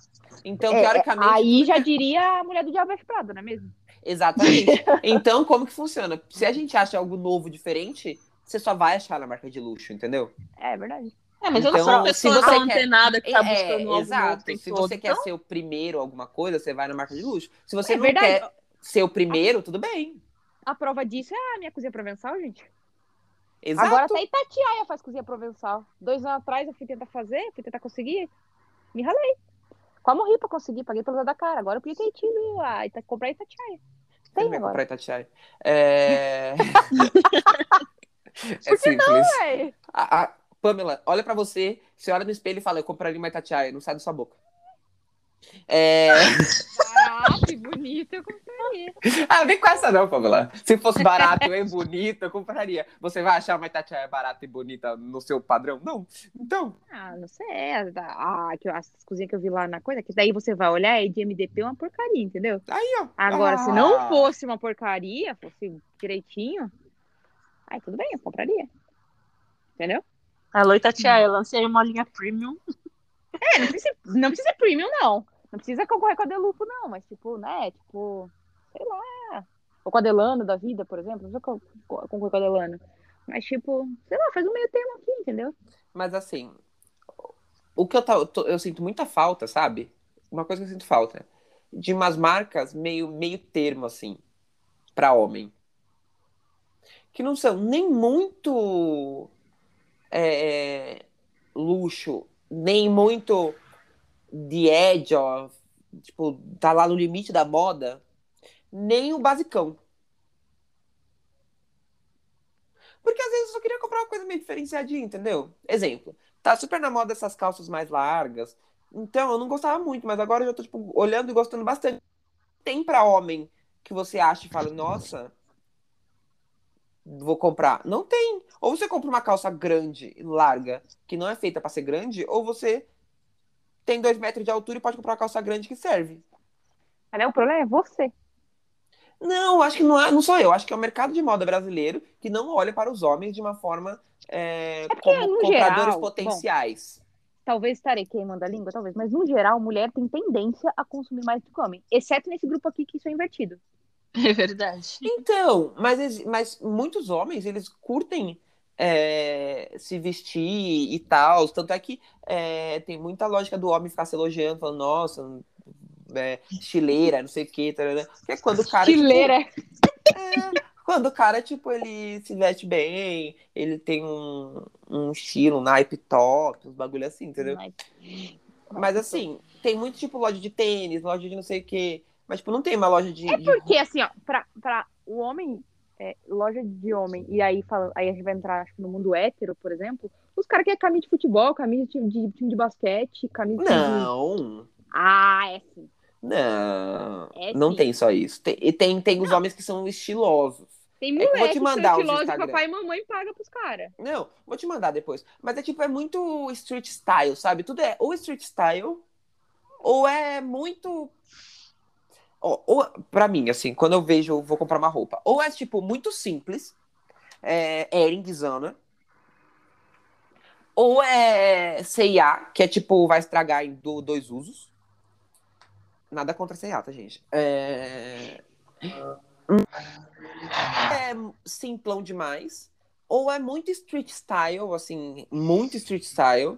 Então, é, teoricamente... Aí já diria a mulher do Diabo Prado, não é mesmo? Exatamente. então, como que funciona? Se a gente acha algo novo, diferente, você só vai achar na marca de luxo, entendeu? É verdade. É, mas então, eu não sou uma pessoa se você antenada que tá é, buscando é, exato. Se todo, você então... quer ser o primeiro alguma coisa, você vai na marca de luxo. Se você é não verdade. quer ser o primeiro, tudo bem. A prova disso é a minha cozinha provençal, gente. Exato. Agora até Itatiaia faz cozinha provençal. Dois anos atrás eu fui tentar fazer, fui tentar conseguir, me ralei. Quase morri pra conseguir, paguei pelo da cara. Agora eu podia ter tido a Ita comprar Itatiaia. Tem agora. comprar Itatiaia. É... é Por que simples. não, velho? Pamela, olha para você, você olha no espelho e fala, eu compraria uma Itatiaia, não sai da sua boca. É... Barato e bonito, eu compraria. Ah, vem com essa não, Pamela. Se fosse barato e bonito, eu compraria. Você vai achar uma Itatiaia barata e bonita no seu padrão? Não. Então... Ah, não sei. É, ah, as cozinhas que eu vi lá na coisa, que daí você vai olhar e de MDP é uma porcaria, entendeu? Aí, ó. Agora, ah. se não fosse uma porcaria, fosse direitinho, aí tudo bem, eu compraria. Entendeu? Alô, Itatiaia, lancei uma linha premium. É, não precisa, não precisa ser premium, não. Não precisa concorrer com a Delupo, não. Mas, tipo, né, tipo, sei lá. Ou com a Delano da vida, por exemplo. Não precisa concorrer com a Delano. Mas, tipo, sei lá, faz um meio termo aqui, entendeu? Mas, assim, o que eu, tô, eu sinto muita falta, sabe? Uma coisa que eu sinto falta. De umas marcas meio, meio termo, assim, pra homem. Que não são nem muito é, luxo, nem muito de edge, ó, tipo, tá lá no limite da moda, nem o basicão. Porque às vezes eu só queria comprar uma coisa meio diferenciadinha, entendeu? Exemplo, tá super na moda essas calças mais largas. Então, eu não gostava muito, mas agora eu já tô, tipo, olhando e gostando bastante. Tem pra homem que você acha e fala, nossa, vou comprar. Não tem. Ou você compra uma calça grande, larga, que não é feita pra ser grande, ou você tem dois metros de altura e pode comprar uma calça grande que serve. Mas né, o problema é você. Não, acho que não, é, não sou eu. Acho que é o mercado de moda brasileiro que não olha para os homens de uma forma é, porque, como compradores geral, potenciais. Talvez estarei queimando a língua, talvez. Mas, no geral, mulher tem tendência a consumir mais do que homem. Exceto nesse grupo aqui que isso é invertido. É verdade. Então, mas, mas muitos homens, eles curtem é, se vestir e tal. Tanto é que é, tem muita lógica do homem ficar se elogiando, falando, nossa, é, estileira, não sei o que, que é quando o cara. tipo, Estileira. É, quando o cara, tipo, ele se veste bem, ele tem um, um estilo, um naipe top, uns bagulho assim, entendeu? Mas- Mas assim, tem muito, tipo, loja de tênis, loja de não sei o quê. Mas, tipo, não tem uma loja de. É de- porque, assim, ó, pra, pra o homem, é, loja de homem, e aí, fala, aí a gente vai entrar, acho que no mundo hétero, por exemplo, os caras querem camisa de futebol, camisa de time de, time de basquete, camisa de... Não, Ah, é sim. não. É não sim. tem só isso. Tem, e tem, tem os homens que são estilosos. Tem É que eu vou te que mandar são os estilosos que papai e mamãe paga pros caras. Não, vou te mandar depois. Mas é tipo, é muito street style, sabe? Tudo é ou street style, ou é muito. Ó, Ou, pra mim, assim, quando eu vejo, eu vou comprar uma roupa. Ou é, tipo, muito simples, é Eringzona. Ou é C&A, que é tipo, vai estragar em do- dois usos. Nada contra C&A, tá, gente? É... é simplão demais. Ou é muito street style, assim, muito street style.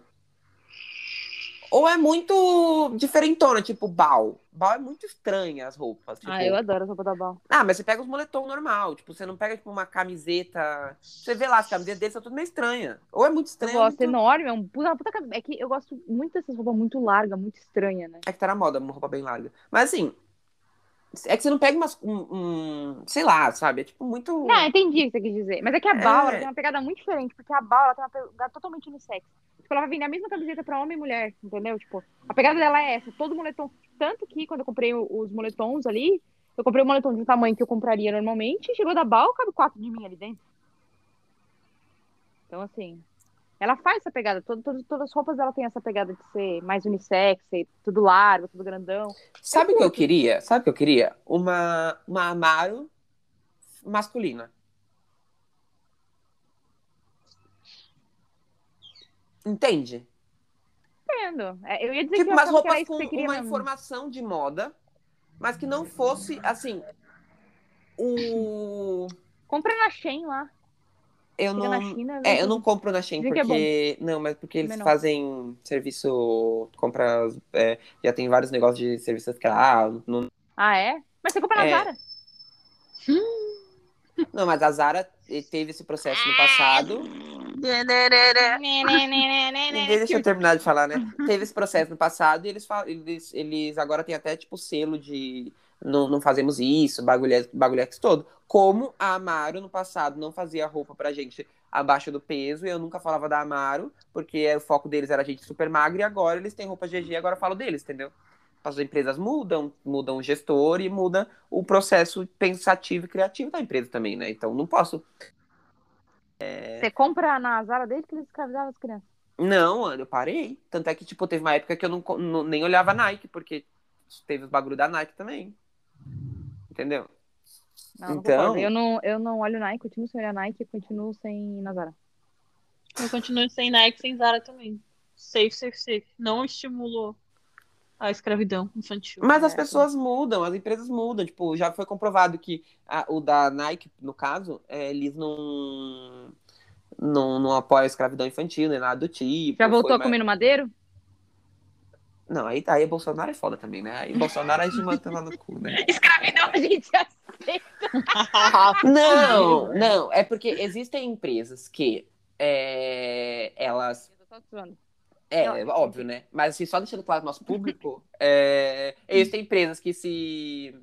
Ou é muito diferentona, tipo Bal. Bal é muito estranha as roupas. Tipo... Ah, eu adoro essa roupa da Bal. Ah, mas você pega os moletom normal. Tipo, você não pega, tipo, uma camiseta. Você vê lá, as camisetas deles são tudo meio estranha. Ou é muito Eu estranha. gosto ou muito... enorme, é um puta, uma puta cam- É que eu gosto muito dessas roupas muito largas, muito estranhas, né? É que tá na moda, uma roupa bem larga. Mas assim. É que você não pega umas. Um, um- sei lá, sabe? É tipo muito. Não, entendi o que você quis dizer. Mas é que a É. Bal, ela tem uma pegada muito diferente, porque a Bal, tem uma pegada totalmente unissex. Tipo, ela vai vender a mesma camiseta pra homem e mulher, entendeu? Tipo, a pegada dela é essa, todo moletom. Tanto que quando eu comprei os moletons ali, eu comprei um moletom de um tamanho que eu compraria normalmente, chegou da Bal, cabe quatro de mim ali dentro. Então, assim, ela faz essa pegada. Todo, todo- todas as roupas dela tem essa pegada de ser mais unissex, ser tudo largo, tudo grandão. Sabe o que eu queria? Sabe o que eu queria? Uma, uma Amaro masculina. Entende? Entendo. É, eu ia dizer Tipo, que umas que roupas com que queria uma mesmo. informação de moda, mas que não fosse, assim, o... Compra na Shein lá. Eu Fica na não... China. É, eu não compro na Shein Dizem que é porque... não, mas porque eles não. fazem serviço... Compra... é, já tem vários negócios de serviço escravo. Não, Ah, é? Mas você compra na É. Zara. não, mas a Zara teve esse processo no passado. Deixa eu terminar de falar, né? Teve esse processo no passado e eles, eles, eles agora têm até, tipo, selo de não, não fazemos isso, bagulhex, bagulhex todo. Como a Amaro, no passado, não fazia roupa pra gente abaixo do peso, e eu nunca falava da Amaro, porque o foco deles era gente super magra, e agora eles têm roupa GG, agora eu falo deles, entendeu? As empresas mudam, mudam o gestor e muda o processo pensativo e criativo da empresa também, né? Então não posso Você compra na Zara desde que eles escravizavam as crianças. Não, eu parei. Tanto é que, tipo, teve uma época que eu não, não- nem olhava Nike, porque teve os bagulho da Nike também. Entendeu? Não, não Então- concordo. Eu não, eu não olho Nike, continuo sem olhar Nike e continuo sem ir na Zara. Eu continuo sem Nike, sem Zara também. Safe, safe, safe. Não estimulou a escravidão infantil. Mas as É, pessoas mudam, as empresas mudam. Tipo, já foi comprovado que a- o da Nike, no caso, é, eles não, não, não apoiam a escravidão infantil, nem nada do tipo. Já voltou Foi a comer no madeiro? Não, aí, aí Bolsonaro é foda também, né? Aí Bolsonaro a gente manda lá no cu, né? Escravidão, a gente já Não, não. É porque existem empresas que é, elas Eu tô zoando. É, Não, óbvio, né? Mas assim, só deixando claro pro nosso público, é, existem empresas que se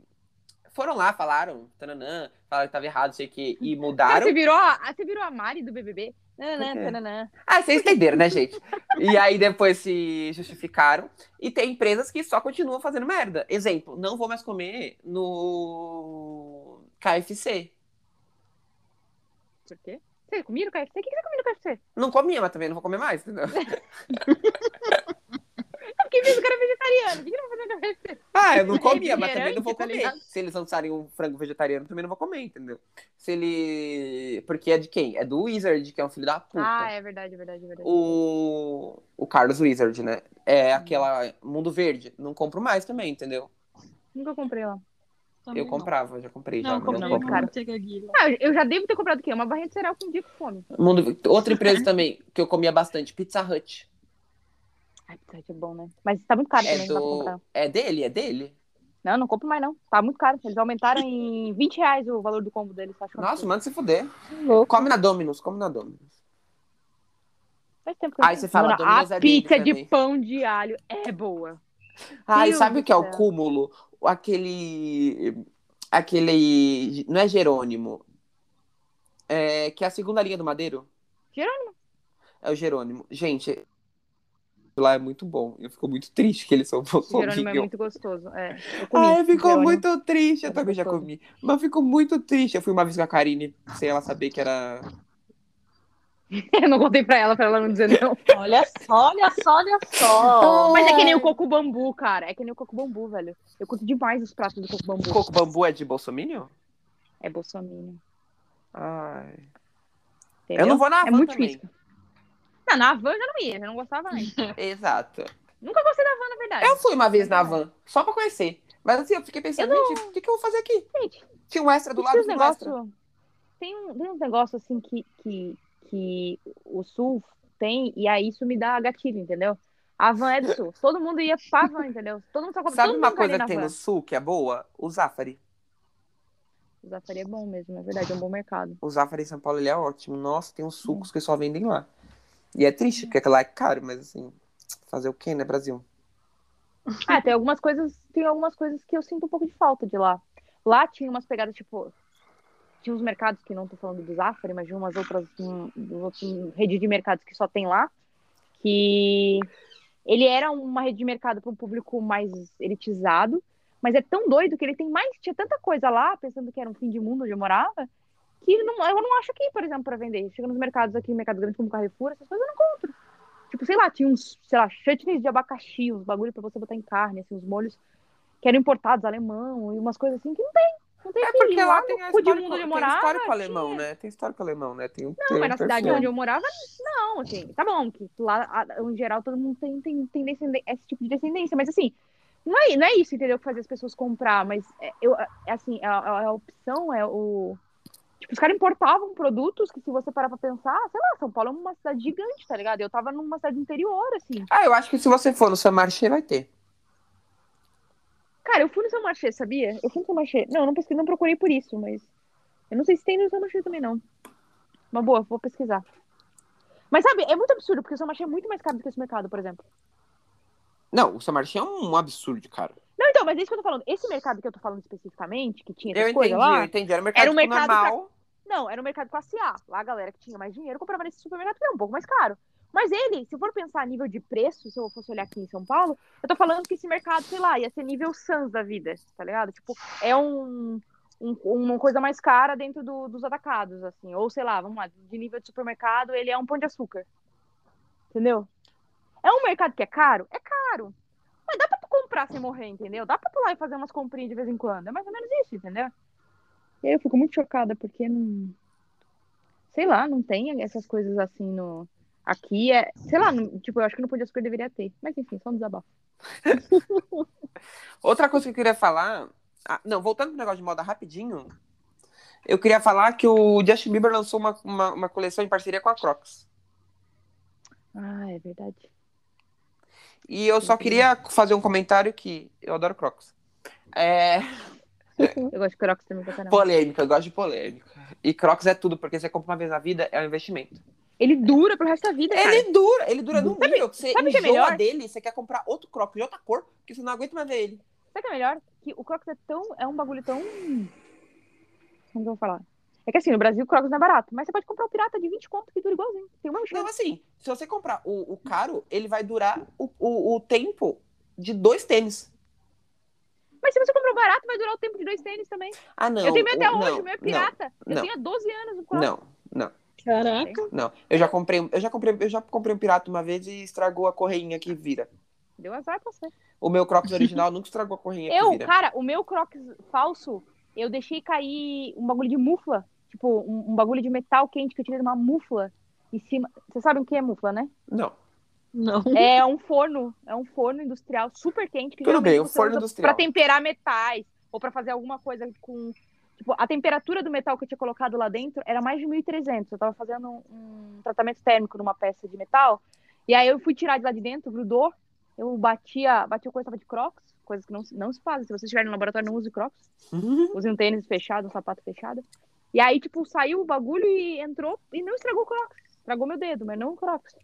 foram lá, falaram, tananã, falaram que tava errado, sei o que, e mudaram. você virou a, você virou a Mari do BBB? Nananã, quê? tananã. Ah, vocês entenderam, né, gente? E aí depois se justificaram. E tem empresas que só continuam fazendo merda. Exemplo, não vou mais comer no KFC. Por quê? Você comia no KFC? O que que você comia no KFC? Não comia, mas também não vou comer mais, entendeu? É porque mesmo que era vegetariano. O que ele vai fazer no KFC? Ah, eu não comia, mas também não vou comer. tá ligado? Se eles lançarem um frango vegetariano, também não vou comer, entendeu? Se ele. Porque é de quem? É do Wizard, que é um filho da puta. Ah, é verdade, é verdade, é verdade. O. O Carlos Wizard, né? É aquela. Mundo Verde. Não compro mais também, entendeu? Nunca comprei lá. Também Eu não. comprava, já comprei. já, Não, mas comprei não cara. Ah, eu- já devo ter comprado o quê? Uma barrinha de cereal com um dia com fome. Mundo... Outra empresa também, que eu comia bastante, Pizza Hut. Ai, Pizza Hut é bom, né? Mas tá muito caro É, também, do... comprar. é dele? É dele? Não, não compro mais não. Tá muito caro. Eles aumentaram em 20 reais o valor do combo deles. Acho Nossa, manda se fuder. louco. Come na Domino's, come na Domino's. Faz tempo que eu Aí não você como. fala, Mano, Domino's a é pizza de também. pão de alho é boa. Ah, e Deus sabe o que é o cúmulo? Aquele. Aquele. Não é Jerônimo. É, que é a segunda linha do Madeiro. Jerônimo. É o Jerônimo. Gente, lá é muito bom. Eu fico muito triste que eles são O Jerônimo é muito gostoso. É, eu comi Ai, ficou Jerônimo. muito triste. Eu É também já gostoso. comi. Mas ficou muito triste. Eu fui uma vez com a Karine, sem ela saber que era. eu não contei pra ela, pra ela não dizer não. Olha só, olha só, olha só. Mas é que nem o coco bambu, cara. É que nem o coco bambu, velho. Eu curto demais os pratos do coco bambu. Coco bambu é de Bolsominion? É bolsominion. Ai. entendeu? Eu não vou na É Havan muito também. difícil. Não, na Havan eu já não ia, já não gostava nem. Exato. Nunca gostei da Havan, na verdade. Eu fui uma vez na van, só pra conhecer. Mas assim, eu fiquei pensando, Eu gente, o que, que eu vou fazer aqui? Gente, Tinha um extra do lado do extra. negócio, tem, um, tem uns negócios assim que, que, que o Sul tem, e aí isso me dá gatilho, entendeu? A van é do Sul. Todo mundo ia pra van, entendeu? Todo mundo só Sabe todo uma mundo coisa que tem na no van. sul que é boa? O Zafari. O Zafari é bom mesmo, é verdade, é um bom mercado. O Zafari em São Paulo ele é ótimo. Nossa, tem uns sucos que só vendem lá. E é triste, porque aquilo lá é caro, mas assim, fazer o quê, né, Brasil? Ah, tem algumas coisas, tem algumas coisas que eu sinto um pouco de falta de lá. Lá tinha umas pegadas, tipo, tinha uns mercados que não tô falando do Zafari, mas de umas outras, outra rede de mercados que só tem lá, que ele era uma rede de mercado para um público mais elitizado, mas é tão doido que ele tem mais, tinha tanta coisa lá, pensando que era um fim de mundo onde eu morava, que não, eu não acho aqui, por exemplo, para vender. Chega nos mercados aqui, mercados grandes como Carrefour, essas coisas eu não encontro. Tipo, sei lá, tinha uns, sei lá, chutneys de abacaxi, uns bagulho pra você botar em carne, assim, uns molhos que eram importados, alemão, e umas coisas assim que não tem. Tem É porque lá no tem a histórico, mundo onde eu tem morava, histórico alemão, tinha. né? Tem histórico alemão, né? Tem um Não, mas na cidade onde eu morava, não, assim, tá bom, que lá, em geral, todo mundo tem, tem, tem esse tipo de descendência, mas assim, não é, não é isso, entendeu, que faz as pessoas comprar, mas é, eu, é assim, a, a- a opção é o... Tipo, os caras importavam produtos que, se você parar pra pensar, sei lá, São Paulo é uma cidade gigante, tá ligado? Eu tava numa cidade interior, assim. Ah, eu acho que se você for no São Marché, vai ter. Cara, eu fui no Marché, sabia? Eu fui no Marché. Não, não pesquisei, não procurei por isso, mas eu não sei se tem no Marché também, não. Uma boa, vou pesquisar. Mas sabe, é muito absurdo, porque o São Marché é muito mais caro do que esse mercado, por exemplo. Não, o Marché é um absurdo, cara. Não, então, mas é isso que eu tô falando. Esse mercado que eu tô falando especificamente, que tinha Eu entendi, lá. eu entendi. Era um mercado, Era um mercado normal. Não, era um mercado classe A. Lá a galera que tinha mais dinheiro comprava nesse supermercado que era um pouco mais caro. Mas ele, se for pensar a nível de preço, se eu fosse olhar aqui em São Paulo, eu tô falando que esse mercado, sei lá, ia ser nível Sans da vida, tá ligado? Tipo, é um, um- uma coisa mais cara dentro do- dos atacados, assim. Ou, sei lá, vamos lá, de nível de supermercado, ele é um pão de açúcar. Entendeu? É um mercado que é caro? É caro. Mas dá pra tu comprar sem morrer, entendeu? Dá pra tu lá e fazer umas comprinhas de vez em quando. É mais ou menos isso, entendeu? Eu fico muito chocada, porque não. Sei lá, não tem essas coisas assim no. Aqui é. Sei lá, não- tipo, eu acho que no Pão de Açúcar deveria ter. Mas enfim, só um desabafo. Outra coisa que eu queria falar. ah, não, voltando pro negócio de moda rapidinho. Eu queria falar que o Justin Bieber lançou uma, uma, uma coleção em parceria com a Crocs. Ah, é verdade. E eu só queria fazer um comentário que eu adoro Crocs. É Eu gosto de Crocs também pra caramba. polêmica, eu gosto de polêmica. E Crocs é tudo, porque você compra uma vez na vida, é um investimento. Ele dura pro resto da vida, cara. Ele dura, ele dura num nível que você sabe o que é enjoa melhor? dele, você quer comprar outro Crocs de outra cor, porque você não aguenta mais ver ele. Sabe o que é melhor? que o Crocs é tão. É um bagulho tão. Como que eu vou falar? É que assim, no Brasil o Crocs não é barato, mas você pode comprar um pirata de 20 conto que dura igualzinho. Tem o cheiro. Não, assim, se você comprar o, o caro, ele vai durar o, o, o tempo de dois tênis. Mas se você comprar o barato, vai durar o tempo de dois tênis também. Ah, não. eu tenho meu até o- hoje, não, o meu é pirata. eu não. tenho há 12 anos o Crocs. Não, não, Caraca. não. Eu já comprei, eu já comprei, eu já comprei um pirata uma vez e estragou a correinha que vira. Deu azar pra você. O meu Crocs original nunca estragou a correinha que Eu, vira. cara, o meu Crocs falso, eu deixei cair um bagulho de mufla. Tipo, um, um bagulho de metal quente que eu tirei de uma mufla em cima. Vocês sabem o que é mufla, né? Não. Não. É um forno, é um forno industrial super quente que Tudo bem, um você forno industrial. Pra temperar metais ou pra fazer alguma coisa com tipo, a temperatura do metal que eu tinha colocado lá dentro era mais de 1300. Eu tava fazendo um, um tratamento térmico numa peça de metal. E aí eu fui tirar de lá de dentro, grudou. Eu batia, batia coisa tava de Crocs, coisas que não, se- não se fazem. Se você estiver no laboratório, não use Crocs. Use um tênis fechado, um sapato fechado. E aí, tipo, saiu o bagulho e entrou e não estragou o Crocs. Estragou meu dedo, mas não o Crocs.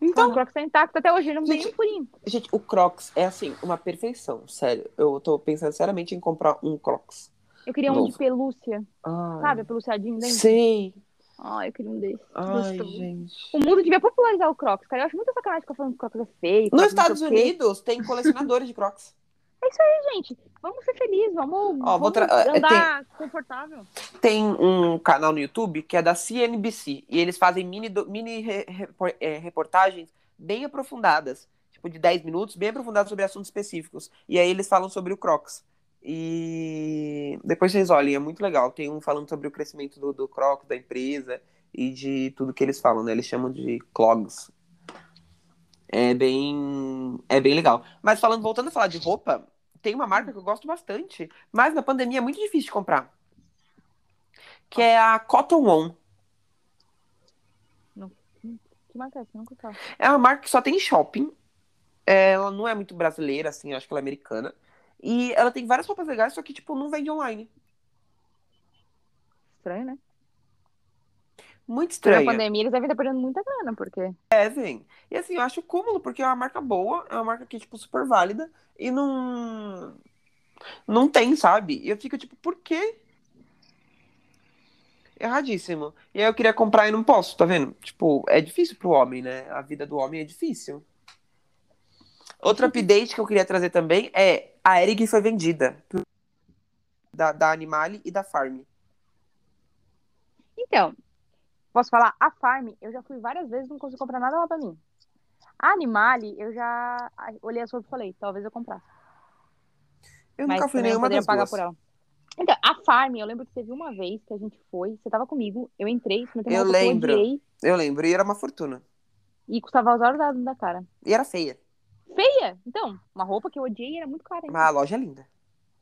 Então, o Crocs tá intacto até hoje, não tem um furinho. gente, o Crocs é assim, uma perfeição, sério. Eu tô pensando seriamente em comprar um Crocs. Eu queria um Novo. de pelúcia, Ai, sabe? A peluciadinho dentro. Sei. Ai, eu queria um desse. Ai, Gostoso. gente. O mundo devia popularizar o Crocs, cara. Eu acho muita sacanagem ficar falando que o Crocs é feio. Nos Estados. Unidos tem colecionadores de Crocs. Gente, vamos ser felizes, vamos, Ó, vamos eh, andar confortável. Tem um canal no YouTube que é da CNBC e eles fazem mini, mini é, reportagens bem aprofundadas, tipo de 10 minutos, bem aprofundadas sobre assuntos específicos. E aí eles falam sobre o Crocs. E depois vocês olhem, é muito legal. Tem um falando sobre o crescimento do, do Crocs, da empresa e de tudo que eles falam, né? Eles chamam de clogs. É bem, é bem legal. Mas falando, voltando a falar de roupa, tem uma marca que eu gosto bastante, mas na pandemia é muito difícil de comprar. Que é a Cotton On. Que marca é essa? Nunca. É uma marca que só tem em shopping. Ela não é muito brasileira, assim, acho que ela é americana. E ela tem várias roupas legais, só que, tipo, não vende online. Estranho, né? Muito Na estranha. pandemia eles devem estar perdendo muita grana, porque. Devem. E assim, eu acho cúmulo, porque é uma marca boa, é uma marca que, tipo, super válida. E não. Não tem, sabe? E eu fico, tipo, por quê? Erradíssimo. E aí eu queria comprar e não posso, tá vendo? Tipo, é difícil pro homem, né? A vida do homem é difícil. Outro update que eu queria trazer também é a Eric foi vendida. Da, da Animale e da Farm. Então, posso falar? A Farm, eu já fui várias vezes não consegui comprar nada lá pra mim. A Animale, eu já olhei as roupas e falei, talvez eu comprasse. Eu mas nunca fui nenhuma das pagar duas. por ela. Então, a Farm, eu lembro que teve uma vez que a gente foi, você tava comigo, eu entrei, experimentei uma Eu lembro. eu Eu lembro, e era uma fortuna. e custava as horas da, da cara. E era feia. Feia! Então, uma roupa que eu odiei era muito cara. Mas a loja é linda.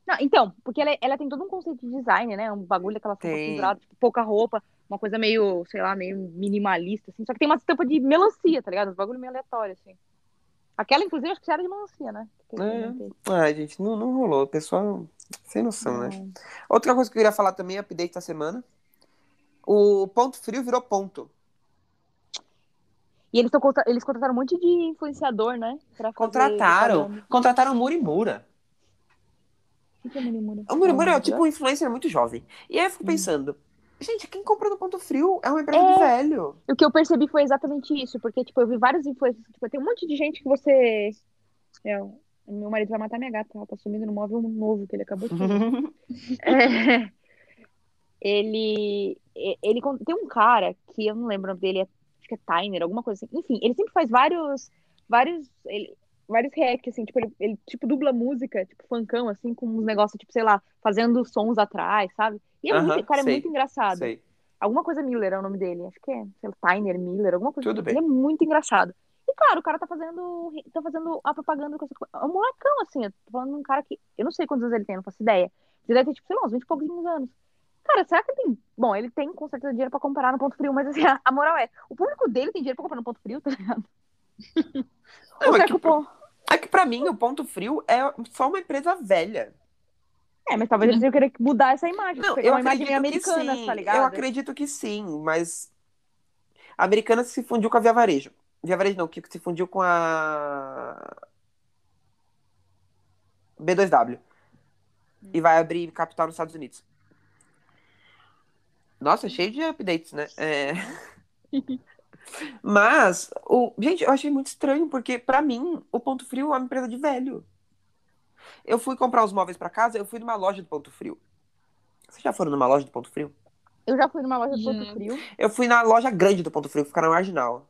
Não, então, porque ela, ela tem todo um conceito de design, né? Um bagulho daquela roupa pendurada, tipo, pouca roupa, uma coisa meio, sei lá, meio minimalista, assim. Só que tem uma estampa de melancia, tá ligado? Um bagulho meio aleatório, assim. Aquela, inclusive, acho que era de melancia, né? É. Ai, gente, não, não rolou. O pessoal, sem noção, né? Outra coisa que eu queria falar também, update da semana. O ponto frio virou ponto. E eles, tão, eles contrataram um monte de influenciador, né? Fazer Contrataram. Contrataram o Murimura. O que é Murimura? O Murimura é Ah, tipo um influencer muito jovem. E aí eu fico pensando, gente, quem compra no ponto frio é uma empresa É. velho. O que eu percebi foi exatamente isso, porque, tipo, eu vi vários influencers, tipo, tem um monte de gente que você... É, meu marido vai matar minha gata, ela tá sumindo no móvel novo que ele acabou de fazer. É, ele, ele tem um cara que eu não lembro o nome dele, é- que é Tyner, alguma coisa assim. Enfim, ele sempre faz vários, vários, ele, vários reacts, assim, tipo, ele, ele, tipo dubla música, tipo funkão, assim, com uns negócios, tipo, sei lá, fazendo sons atrás, sabe? E é Aham, muito, o cara sei, é muito engraçado. Sei. Alguma coisa Miller é o nome dele, acho que é, sei lá, Tyner Miller, alguma coisa Tudo assim. bem. Ele é muito engraçado. E claro, o cara tá fazendo, tá fazendo a propaganda com essa coisa. É um molecão, assim, eu tô falando de um cara que, eu não sei quantos anos ele tem, não faço ideia. Ele deve ter, tipo, sei lá, uns 20 e poucos anos. Cara, será que tem. Bom, ele tem com certeza dinheiro pra comprar no ponto frio, mas assim, a, moral é: o público dele tem dinheiro pra comprar no ponto frio, tá ligado? Não, é que- pô. É que pra mim o ponto frio é só uma empresa velha. É, mas talvez eles iam querer mudar essa imagem. Não, pegar eu uma imagem americana, tá ligado? Eu acredito que sim, mas a americana se fundiu com a Via Varejo. Via Varejo não, que se fundiu com a B2W. E vai abrir capital nos Estados Unidos. Nossa, cheio de updates, né? É... Mas, o... gente, eu achei muito estranho, porque pra mim, o Ponto Frio é uma empresa de velho. Eu fui comprar os móveis pra casa, eu fui numa loja do Ponto Frio. Vocês já foram numa loja do Ponto Frio? Eu já fui numa loja do Ponto. Frio. Eu fui na loja grande do Ponto Frio, que fica na Marginal.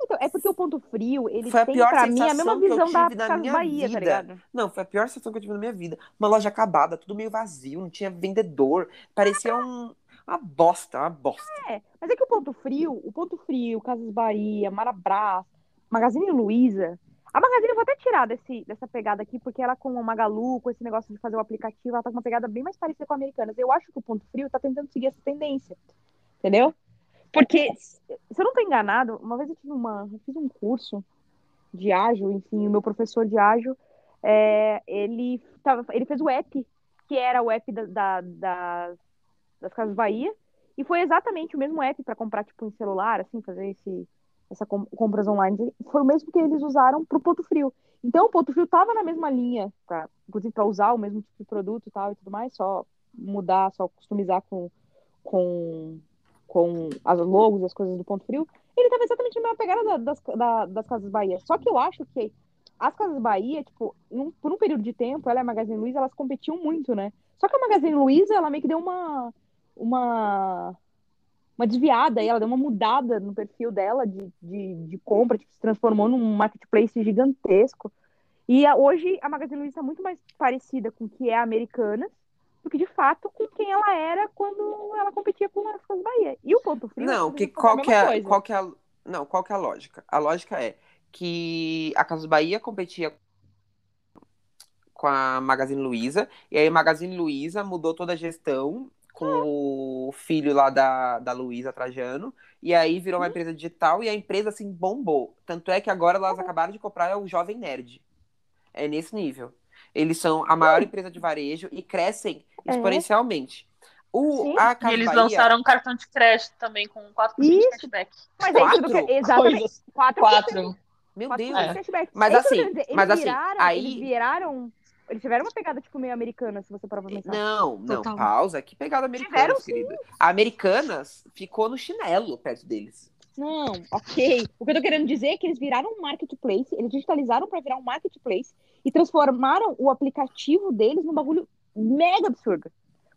Então, é porque o Ponto Frio, ele Foi a tem pior pra mim a sensação mesma visão da na minha Bahia, tá vida. ligado? Não, foi a pior situação que eu tive na minha vida. Uma loja acabada, tudo meio vazio, não tinha vendedor. Parecia um... uma bosta, uma bosta. É, mas é que o Ponto Frio, o Ponto Frio, Casas Bahia, Marabras, Magazine Luiza. A Magazine eu vou até tirar desse, dessa pegada aqui, porque ela com o Magalu, com esse negócio de fazer o aplicativo, ela tá com uma pegada bem mais parecida com a Americanas. Eu acho que o Ponto Frio tá tentando seguir essa tendência. Entendeu? Porque, se eu não tô enganado, uma vez eu tive uma. Eu fiz um curso de ágil, enfim, o meu professor de ágil, é, ele, tava, ele fez o app, que era o app da, da- da- das Casas Bahia, e foi exatamente o mesmo app para comprar, tipo, em celular, assim, fazer esse, essa com- compras online. Foi o mesmo que eles usaram pro Ponto Frio. Então, o Ponto Frio tava na mesma linha, pra, inclusive para usar o mesmo tipo de produto e tal e tudo mais, só mudar, só customizar com, com, com as logos as coisas do Ponto Frio. Ele tava exatamente na mesma pegada da- das, da- das Casas Bahia. Só que eu acho que as Casas Bahia, tipo, por um período de tempo, ela e a Magazine Luiza, elas competiam muito, né? Só que a Magazine Luiza, ela meio que deu uma uma uma desviada aí, ela deu uma mudada no perfil dela de, de, de compra, tipo, se transformou num marketplace gigantesco. E a- hoje a Magazine Luiza está muito mais parecida com o que é a Americanas do que de fato com quem ela era quando ela competia com as Casas Bahia. E o Ponto Frio Não, que qual que é, qual que é a, não, qual que é a lógica? A lógica é que a Casas Bahia competia com a Magazine Luiza, e aí a Magazine Luiza mudou toda a gestão com o filho lá da, da Luiza Trajano, e aí virou uma empresa digital e a empresa assim bombou. Tanto é que agora elas acabaram de comprar o Jovem Nerd. É nesse nível. Eles são a maior empresa de varejo e crescem É. exponencialmente. O, E eles Bahia, lançaram um cartão de crédito também com 4% de Isso. cashback. Mas é isso que Quatro? Exatamente. Coisas. 4%. Quatro. Meu 4% Deus. de cashback. Mas É assim, eles mas assim, viraram, aí- Eles viraram... Eles tiveram uma pegada, tipo, meio americana, se você parar pra pensar. Não, não, Total. pausa. Que pegada Americanas, Tiveram, querida. A Americanas ficou no chinelo perto deles. Não, ok. O que eu tô querendo dizer é que eles viraram um marketplace, eles digitalizaram pra virar um marketplace e transformaram o aplicativo deles num bagulho mega absurdo.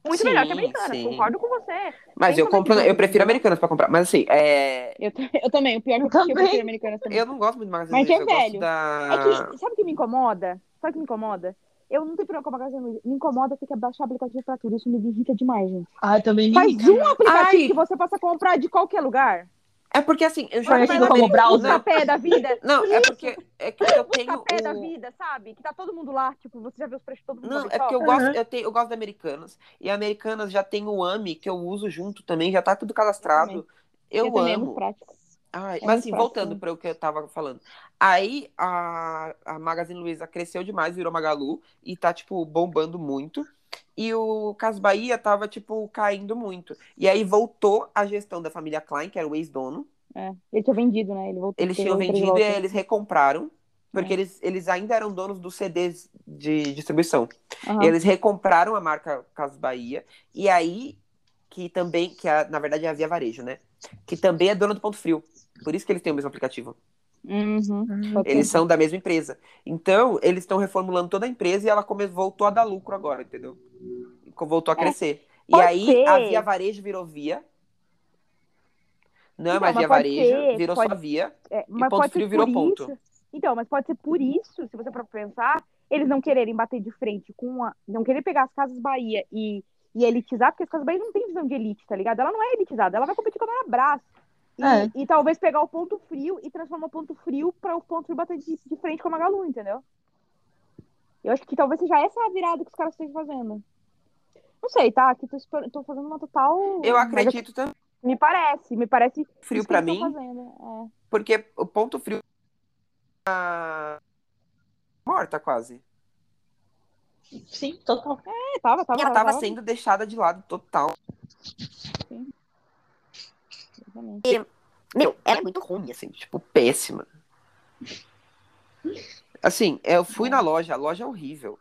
Muito Sim, melhor que a americana, sim. concordo com você. Mas Sem eu compro, eu prefiro. Americanas pra comprar. Mas assim, é... Eu, eu também, o pior é que eu, também. prefiro americanas também. eu não gosto muito de Magazine Mas que é eu velho. gosto da... É que, sabe o que me incomoda? Sabe o que me incomoda? Eu não tenho problema com a Magazine. Me incomoda ter que baixar aplicativo pra tudo. Isso me irrita demais, gente. Ai, também Faz um aplicativo Ai. que você possa comprar de qualquer lugar. É porque assim, eu já Conhecido como. Busca pé da vida. Não, é porque, é que eu tenho pé da o... vida, sabe? Que tá todo mundo lá. Tipo, você já viu os preços de todo mundo. Não, é porque eu gosto, Uhum. eu, tenho, eu gosto da Americanas. E a Americanas já tem o AMI, que eu uso junto também, já tá tudo cadastrado. Eu, Eu é amo. prático. Ai, É mas assim, voltando né? para o que eu tava falando. Aí a, a Magazine Luiza cresceu demais, virou Magalu e tá, tipo, bombando muito. E o Cas Bahia tava, tipo, caindo muito. E aí voltou a gestão da família Klein, que era o ex-dono. É. Ele tinha vendido, né? Ele voltou. Eles tinham vendido e eles recompraram. Porque É. eles, eles ainda eram donos dos CDs de distribuição. Aham. Eles recompraram a marca Casas Bahia. E aí, que também, que a- na verdade é a Via Varejo, né? Que também é dona do Ponto Frio. Por isso que eles têm o mesmo aplicativo. Uhum. Pode Eles são da mesma empresa. Então, eles estão reformulando toda a empresa e ela come- voltou a dar lucro agora, entendeu? Voltou a É. crescer. E Pode aí, ser. a Via Varejo virou Via. Não é Então, mais mas Via Varejo, ser, virou pode- só Via. É, E Ponto Frio virou ponto. Então, mas pode ser por isso, se você for pensar, eles não quererem bater de frente com a. Não querer pegar as Casas Bahia e, e elitizar, porque as Casas Bahia não tem visão de elite, tá ligado? Ela não é elitizada, ela vai competir com a Marabras. E, É. e talvez pegar o ponto frio e transformar o ponto frio para o ponto frio bater de, de frente com a Magalu, entendeu? Eu acho que talvez seja essa a virada que os caras estejam fazendo. Não sei, tá? Aqui tô, tô fazendo uma total. Eu acredito também. Me parece, me parece. Frio eles mim, é. porque o Ponto Frio tá morta quase. Sim, total. É, tava, tava. E ela tava tava- sendo deixada de lado total. Exatamente. Meu, ela é muito ruim, assim, tipo, péssima. Assim, eu fui É. na loja, a loja é horrível.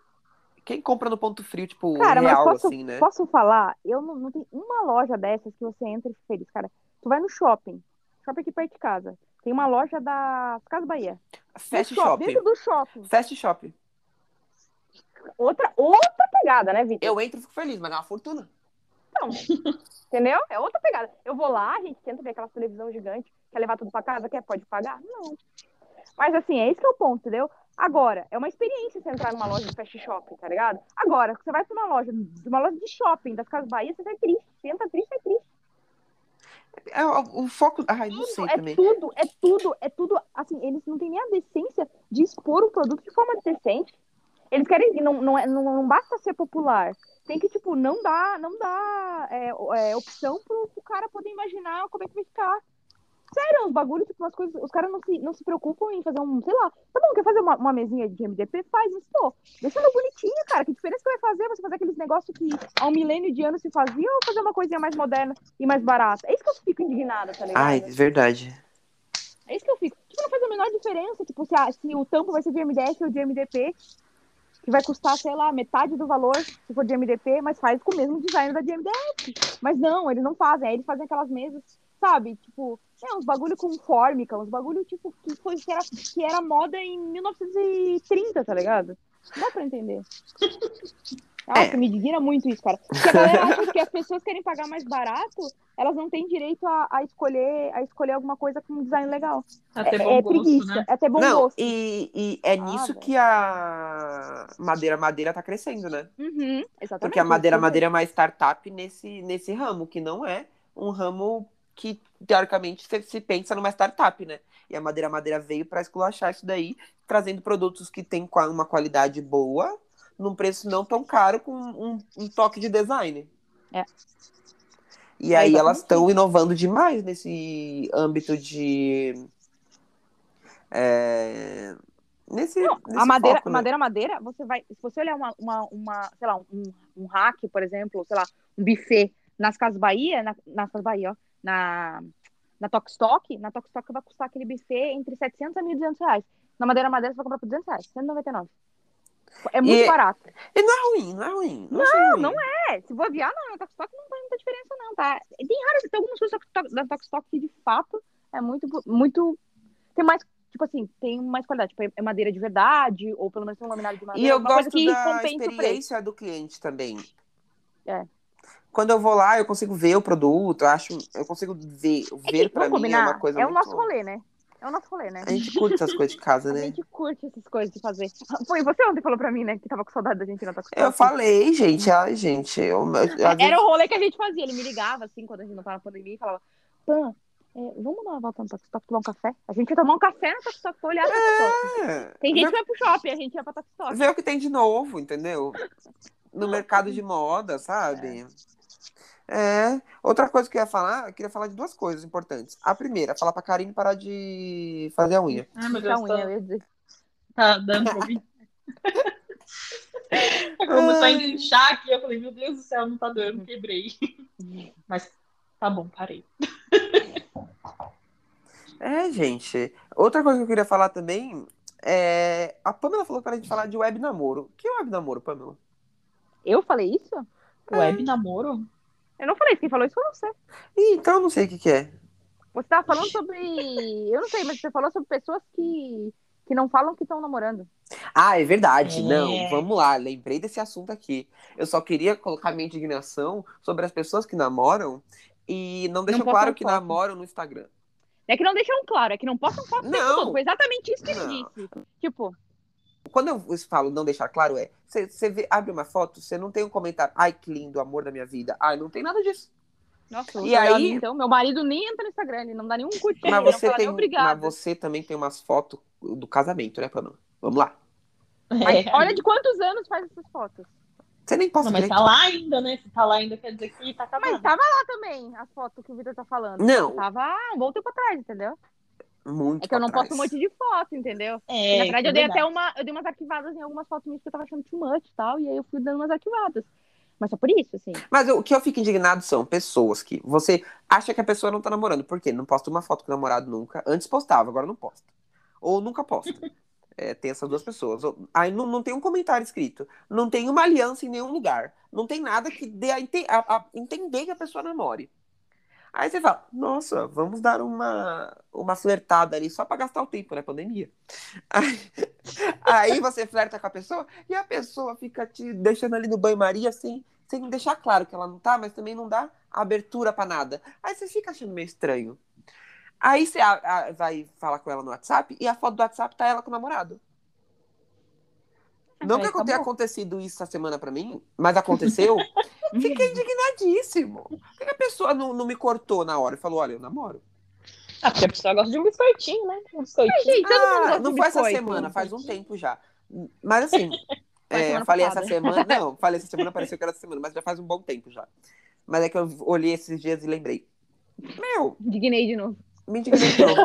Quem compra no ponto frio, tipo, Cara, real, posso, assim, né? posso falar? Eu não, não tem uma loja dessas que você entra e fica feliz. Cara, tu vai no shopping, shopping aqui perto de casa. Tem uma loja da Casa Bahia. Fast No shop- shopping. Dentro do shopping. Fast shopping. Outra, outra pegada, né, Vitor? Eu entro e fico feliz, mas é uma fortuna. Entendeu? É outra pegada. Eu vou lá, a gente tenta ver aquela televisão gigante, quer levar tudo pra casa, quer, pode pagar? Não. Mas assim, é esse que é o ponto, entendeu? Agora, é uma experiência você entrar numa loja de fast shopping, tá ligado? Agora, você vai pra uma loja, uma loja de shopping das Casas Bahia, você sai triste. Você entra triste, sai triste. É, o, o foco. Ai, não sei é também. tudo, é tudo, é tudo. Assim, eles não têm nem a decência de expor o produto de forma decente. Eles querem, não, não, é- não, não basta ser popular. Tem que, tipo, não dar, não dá é, é, opção pro, pro cara poder imaginar como é que vai ficar. Sério, os bagulhos, tipo, umas coisas. Os caras não se, não se preocupam em fazer um, sei lá, tá bom, quer fazer uma, uma mesinha de MDP? Faz, mas, pô, deixa ela bonitinha, cara. Que diferença que vai fazer você fazer aqueles negócios que há um milênio de anos se fazia ou fazer uma coisinha mais moderna e mais barata? É isso que eu fico indignada, tá ligado? Ai, verdade. É isso que eu fico. Tipo, não faz a menor diferença, tipo, se, a- se o tampo vai ser de MDF ou de MDP, que vai custar, sei lá, metade do valor se for de MDP, mas faz com o mesmo design da de MDF. Mas não, eles não fazem. Aí eles fazem aquelas mesas, sabe? Tipo, é, uns bagulho com fórmica, uns bagulho, tipo, que, foi, que, era, que era moda em 1930, tá ligado? Dá pra entender. Nossa, É. me indigna muito isso, cara. Porque a galera acha que as pessoas querem pagar mais barato, elas não têm direito a, a escolher, a escolher alguma coisa com um design legal. Até É, bom é gosto, preguiça, né? é ter bom não, gosto. e, e é Ah, nisso velho. que a madeira madeira tá crescendo, né? Uhum, exatamente. Porque a madeira madeira é uma startup nesse, nesse ramo, que não é um ramo que, teoricamente, se, se pensa numa startup, né? E a madeira madeira veio para esculachar isso daí, trazendo produtos que têm uma qualidade boa, num preço não tão caro, com um, um toque de design. É. E É aí exatamente elas estão inovando demais nesse âmbito de. é, nesse, Não, nesse a madeira, foco, né? madeira, madeira, você vai. Se você olhar uma, uma, uma sei lá, um, um rack, por exemplo, sei lá, um buffet nas Casas Bahia, na, nas Casas Bahia, ó, na, na Tokstok, na Tokstok vai custar aquele buffet entre 700 a 1.200 reais. Na madeira, madeira, você vai comprar por 200 reais, 199. É muito E- barato. E não é ruim, não é ruim. Não, achei ruim. não É, se bobear, não, na Tokstok não faz muita diferença, não, tá? Tem raras, tem algumas coisas da Tok- da Tokstok que, de fato, é muito, muito, tem mais, tipo assim, tem mais qualidade, tipo, é madeira de verdade, ou pelo menos tem um laminado de madeira, E eu gosto que da experiência do cliente também. É. Quando eu vou lá, eu consigo ver o produto, eu acho, eu consigo ver, É ver pra vamos mim é combinar, uma coisa é o nosso rolê, né? É o nosso rolê, né? A gente curte essas coisas de casa, A né? gente curte essas coisas de fazer. Foi você ontem falou pra mim, né, que tava com saudade da gente na Tokstok. Eu falei, gente, ai, gente, eu, eu- Era o rolê que a gente fazia. Ele me ligava, assim, quando a gente não tava na pandemia, e falava, Pan, é, vamos dar uma volta no Tokstok tomar um café? A gente ia tomar um café na Tokstok pra olhar a. É, Tem gente que vai pro shopping, a gente ia pra Tokstok. ver o que tem de novo, entendeu? No mercado de moda, sabe? É. Outra coisa que eu ia falar, eu queria falar de duas coisas importantes. A primeira, falar pra Karine parar de fazer a unha. Ai, meu Deus, a unha, tá, eu ia dizer. tá dando pra ouvir. Começou a inchar aqui, eu falei, meu Deus do céu, não tá dando, quebrei. Mas tá bom, parei. É, gente. Outra coisa que eu queria falar também é. A Pamela falou pra gente falar de web namoro. O que é web namoro, Pamela? Eu falei isso? Web namoro? Eu não falei isso, quem falou isso foi você. Ih, então eu não sei o que, que é. Você tava falando sobre. Eu não sei, mas você falou sobre pessoas que, que não falam que estão namorando. Ah, é verdade. É. Não, vamos lá. Lembrei desse assunto aqui. Eu só queria colocar minha indignação sobre as pessoas que namoram e não deixam postam claro que foto. namoram no Instagram. É que não deixaram claro, é que não postam foto Não. Foi exatamente isso que ele Não. disse. Tipo, Quando eu falo não deixar claro, é. Você abre uma foto, você não tem um comentário. Ai, que lindo, amor da minha vida. Ai, não tem nada disso. nossa, E aí... aí- então, meu marido nem entra no Instagram, ele não dá nenhum curtir, Mas você, tem, mas você também tem umas fotos do casamento, né, Pamela? Vamos lá. Mas É. olha de quantos anos faz essas fotos. Você nem posta Não, mas direito. tá lá ainda, né? Se tá lá ainda, quer dizer que tá acabando. Mas tava lá também, as fotos que o Vitor tá falando. Não. Tava um bom tempo atrás, entendeu? Muito É que eu não pra posto um trás. monte de foto, entendeu? É, Na verdade, é eu dei verdade. até uma. Eu dei umas arquivadas em algumas fotos minhas que eu tava achando too much e tal. E aí eu fui dando umas arquivadas. Mas só por isso, assim. Mas eu- o que eu fico indignado são pessoas que você acha que a pessoa não tá namorando. Por quê? Não posta uma foto com o namorado nunca. Antes postava, agora não posta. Ou nunca posta. É, tem essas duas pessoas. Aí não, não tem um comentário escrito. Não tem uma aliança em nenhum lugar. Não tem nada que dê a, a- a entender que a pessoa namore. Aí você fala, nossa, vamos dar uma, uma flertada ali só pra gastar o tempo, né? Pandemia. Aí, aí você flerta com a pessoa e a pessoa fica te deixando ali no banho-maria sem, sem deixar claro que ela não tá, mas também não dá abertura pra nada. Aí você fica achando meio estranho. Aí você a- a- vai falar com ela no WhatsApp e a foto do WhatsApp tá ela com o namorado. Não aí que acabou. tenha acontecido isso essa semana pra mim, mas aconteceu. Fiquei indignadíssimo. Por que a pessoa não, não me cortou na hora e falou: olha, eu namoro? Ah, porque a pessoa gosta de um biscoitinho, né? Um biscoitinho. Gente, Ah, não foi essa biscoito. semana, faz um tempo já. Mas assim, é, falei passada. essa semana. Não, falei essa semana, pareceu que era essa semana, mas já faz um bom tempo já. Mas é que eu olhei esses dias e lembrei. Meu, Indignei de novo. me indignei de novo.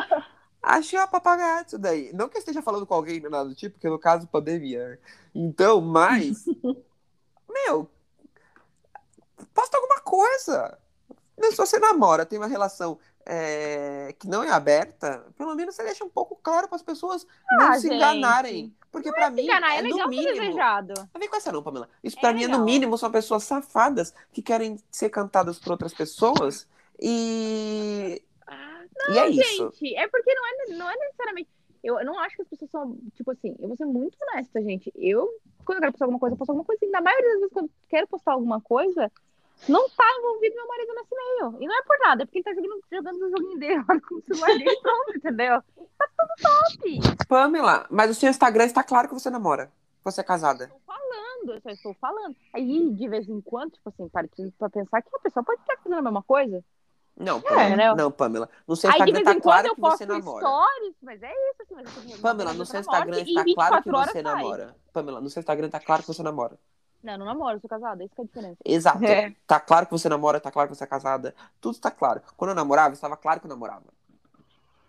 Achei uma papagaiada isso daí. Não que eu esteja falando com alguém, nada do tipo, porque no caso, pandemia. né? Então, mas. meu. Posta alguma coisa. Se você namora, tem uma relação é, que não é aberta, pelo menos você deixa um pouco claro para as pessoas não Ah, se gente. enganarem. Porque pra mim, Enganar é, é no legal ser mínimo. desejado. Não vem com essa não, Pamela. Isso É mim é no mínimo, são pessoas safadas que querem ser cantadas por outras pessoas e. e é isso. Gente, é porque não é, não é necessariamente. Eu, eu não acho que as pessoas são, tipo assim, eu vou ser muito honesta, gente. Eu, quando eu quero postar alguma coisa, eu posto alguma coisa. E na maioria das vezes, quando eu quero postar alguma coisa, não tá envolvido meu marido nesse meio. E não é por nada, é porque ele tá jogando, jogando o joguinho dele lá com o celular dele pronto, entendeu? Tá tudo top. Pamela, mas o seu Instagram está claro que você namora. Você é casada. Estou falando, eu só estou falando. Aí, de vez em quando, tipo assim, para pra pensar que a pessoa pode estar fazendo a mesma coisa. Não, Pamela. entendeu? não, Pamela. No seu de Instagram tá quando, claro que você namora. stories, mas é isso, assim. Mas Pamela, no seu Instagram está claro que 24 horas você namora. Pamela, no seu Instagram tá claro que você namora. Não, não namoro, eu sou casada, isso que é a diferença. Exato. É. Tá claro que você namora, tá claro que você é casada. Tudo tá claro. Quando eu namorava, estava claro que eu namorava.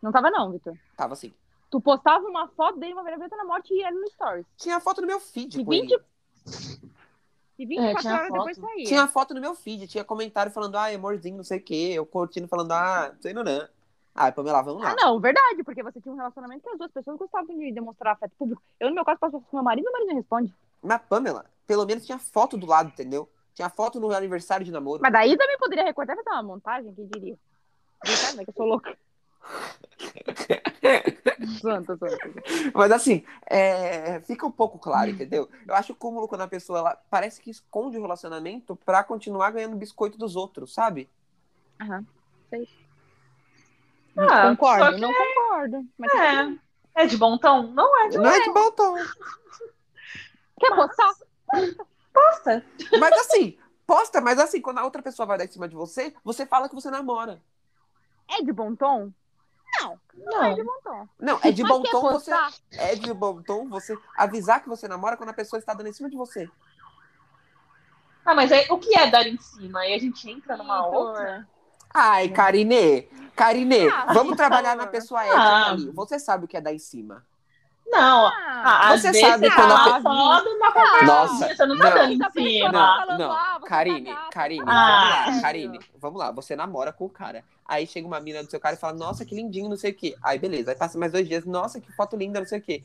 Não tava não, Vitor. Tava assim. Tu postava uma foto dele uma vez na morte e era no stories. Tinha foto no meu feed E com 20 ele. E 24 tinha horas foto. depois saía. Tinha foto no meu feed, tinha comentário falando, ah, amorzinho, não sei o quê. Eu curtindo, falando, ah, não sei não, não. Ah, Pamela, vamos lá. Ah, não, verdade, porque você tinha um relacionamento que as duas pessoas gostavam de demonstrar afeto público. Eu, no meu caso, posso com meu marido, meu marido não responde. Mas, Pamela, pelo menos tinha foto do lado, entendeu? Tinha foto no aniversário de namoro. Mas daí também poderia recortar e fazer uma montagem, quem diria? Sabe, né, que eu sou louca. Zoando, tô. Mas assim, é, fica um pouco claro, entendeu? Eu acho cúmulo quando a pessoa ela parece que esconde o relacionamento pra continuar ganhando biscoito dos outros, sabe? Aham, sei. Ah, concordo, só que não concordo. Mas tudo bem. É. É de bom tom? Não é de Não é de bom tom. Quer postar? bosta. Mas assim, posta, mas assim, quando a outra pessoa vai dar em cima de você, você fala que você namora. É de bom tom? Não, não é de bom tom. Não, é de Mas bom quer tom você. É de bom tom você avisar que você namora quando a pessoa está dando em cima de você. Ah, mas aí, o que é dar em cima? Aí a gente entra numa Vitor. outra. Ai, Karine, Karine, Ah, vamos trabalhar na pessoa ética Ah. ali. Você sabe o que é dar em cima. Não, Ah, ah, Você às vezes sabe quando a pe- só numa conversa. Nossa, Você não tá não. dando em cima. Não, não. ah, Karine, tá Karine, Ah. vamos lá. Karine, vamos lá. Você namora com o cara. Aí chega uma mina do seu cara e fala, nossa, que lindinho, não sei o quê. Aí beleza, aí passa mais dois dias, nossa, que foto linda, não sei o quê.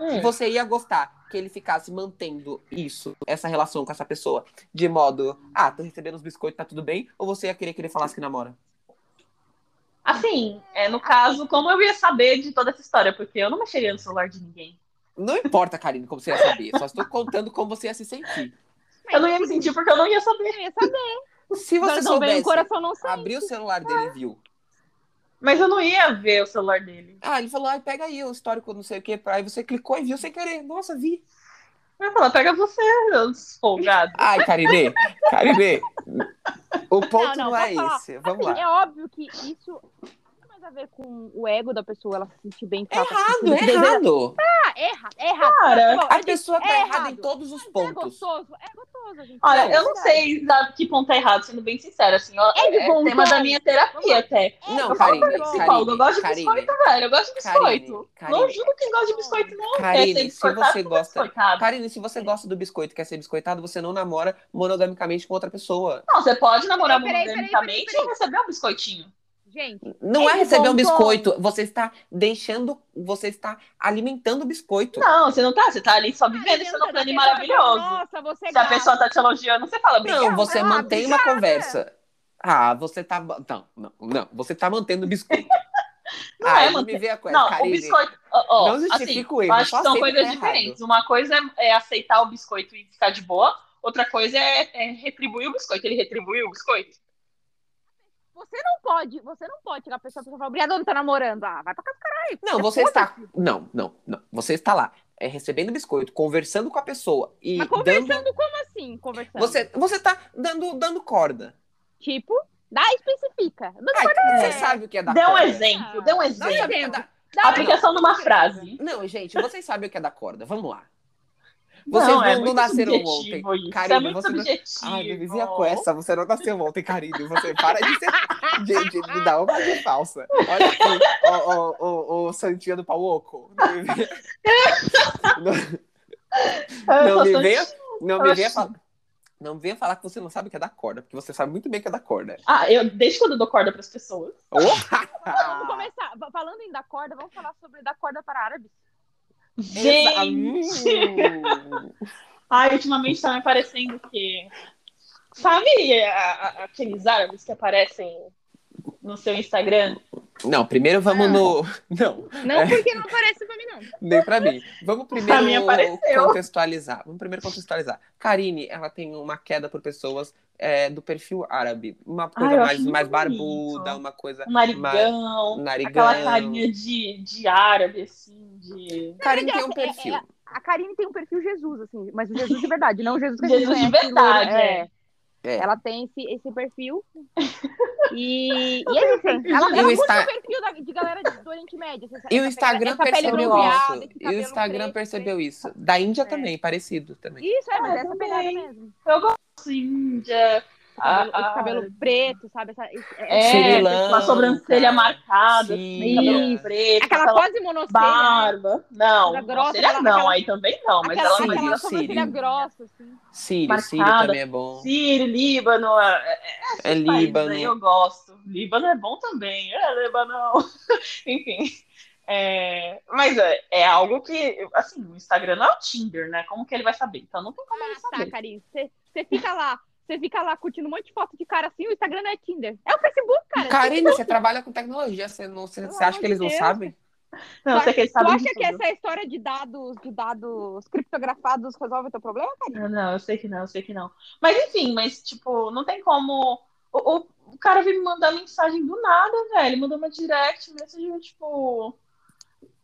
Hum. Você ia gostar que ele ficasse mantendo isso, essa relação com essa pessoa, de modo, ah, tô recebendo os biscoitos, tá tudo bem? Ou você ia querer que ele falasse que namora? Assim, é, no caso, como eu ia saber de toda essa história? Porque eu não mexeria no celular de ninguém. Não importa, Karine, como você ia saber. Só estou contando como você ia se sentir. Eu não ia me sentir porque eu não ia saber. Eu ia saber. Se você Mas não vem o soubesse, coração não sente. abriu o celular dele e viu. Mas eu não ia ver o celular dele. Ah, ele falou, ai, pega aí o histórico, não sei o quê. Aí você clicou e viu sem querer. Nossa, vi. Eu ia falar, pega você, seus folgados. Ai, Karine, Karine. O ponto Não, não, não, é falar? esse. Vamos Assim, lá. é óbvio que isso a ver com o ego da pessoa, ela se sentir bem. É tá errado, é errado. Ah, é errado, é errado. Cara, Não, A eu pessoa tá é errada em errado. todos os É pontos. gostoso, é gostoso, gente. Olha, É eu não sei a que ponto é errado, sendo bem sincera, assim. É de é bom tema tom. da minha terapia até. Não, eu falo Karine, psicóloga, eu gosto de Karine, biscoito, velho. Eu gosto de Karine, biscoito. Karine. Não julgo quem gosta de biscoito, não. Karine, se você gosta-. Karine, se você gosta do biscoito e quer ser biscoitado, você não namora monogamicamente com outra pessoa. Não, você pode namorar monogamicamente e receber um biscoitinho. Gente, Não é receber um biscoito, você está deixando, você está alimentando o biscoito. Não, você não tá, você tá ali só vivendo esse nome tá maravilhoso. Nossa, você é Se a gata. pessoa tá te elogiando, você fala, obrigada. Não, você Ah, mantém uma conversa. Ah, você tá. Não, não, não. Você tá mantendo o biscoito. Não ah, é não me vê a coisa. Não, Karine. o biscoito. ó, ó, Não justifica assim, eu acho que são coisas tá diferentes. Uma coisa é, é aceitar o biscoito e ficar de boa, outra coisa é, é retribuir o biscoito. Ele retribuiu o biscoito? Você não pode, você não pode chegar a pessoa e falar, obrigada, não tá namorando. Ah, vai pra casa, caralho. Não, você está. Não, não, não. Você está lá, é, recebendo biscoito, conversando com a pessoa e Mas dando. conversando como assim? Conversando. Você, você tá dando, dando corda. Tipo, dá especifica. Ai, pode- você sabe o que é dar Dê um corda. exemplo, dê um exemplo. o que é dá Aplicação numa frase. Não, gente, vocês sabem o que é dar corda. Vamos lá. Vocês não, não, é não nasceram ontem. Karine, é você não- subjetivo. Ai, me vizinha com essa, você não nasceu ontem, Karine. Você para de ser. De, de, de dar uma de falsa. Olha aqui, o, o, o, o Santinha do Pauoco. Não me venha, não, me só- venha, não me venha falar. Não venha falar que você não sabe o que é dar corda, porque você sabe muito bem o que é dar corda. Ah, eu, desde quando eu dou corda pras pessoas. Oh! Vamos começar. Falando em dar corda, vamos falar sobre dar corda para árabes. Gente! Ai, ultimamente tá me parecendo que. Sabe a- a- aqueles árabes que aparecem no seu Instagram? Não, primeiro vamos no. Não, Não É. porque não aparece pra mim, não. nem pra mim. Vamos primeiro contextualizar. Vamos primeiro contextualizar. Karine, ela tem uma queda por pessoas é, do perfil árabe. Uma coisa eu mais, mais barbuda, uma coisa. Um narigão, narigão. aquela carinha de, de árabe, assim, de. Karine tem um É- é- perfil. A Karine tem um perfil Jesus, assim, mas o Jesus de verdade, não o Jesus que Jesus de verdade, é. É. Ela tem esse, esse perfil. E, e é isso. hein? Ela, E ela o o perfil da- de galera do Oriente Médio. essa- E o Instagram pele percebeu isso. E o Instagram preto, percebeu isso. Da Índia É. também, parecido também. Isso, é, mas Ah, essa também. pegada mesmo. Eu gosto índia. Esse cabelo, Ah, esse ah. cabelo preto, sabe? Essa, É, Sri com a Lanka. sobrancelha marcada, Sim. assim, cabelo Isso. preto, aquela aquela quase monocelha. né? barba. Não, grossa, não, aquela- aí também não, mas Aquela, ela Sírio, aquela sobrancelha grossa, assim. Sírio, Sírio também é bom. Sírio, Líbano, é, é, É países Líbano. aí eu gosto. Líbano é bom também, é Líbano. Enfim. É, mas é, é algo que, assim, o Instagram não é o Tinder, né? Como que ele vai saber? Então não tem como ele Ah, tá, saber. Karine. Você você fica lá. Você fica lá curtindo um monte de foto de cara assim, o Instagram não é Tinder. É o Facebook, cara. Karine, você trabalha com tecnologia, você, não, você, você acha que eles de não Deus. sabem? Não, eu sei que eles Tu sabem acha que tudo. essa história de dados, de dados criptografados resolve o teu problema, Karine? Não, não, eu sei que não, eu sei que não. Mas enfim, mas tipo, não tem como. O, o, o cara veio me mandar mensagem do nada, velho. Mandou uma direct message, tipo.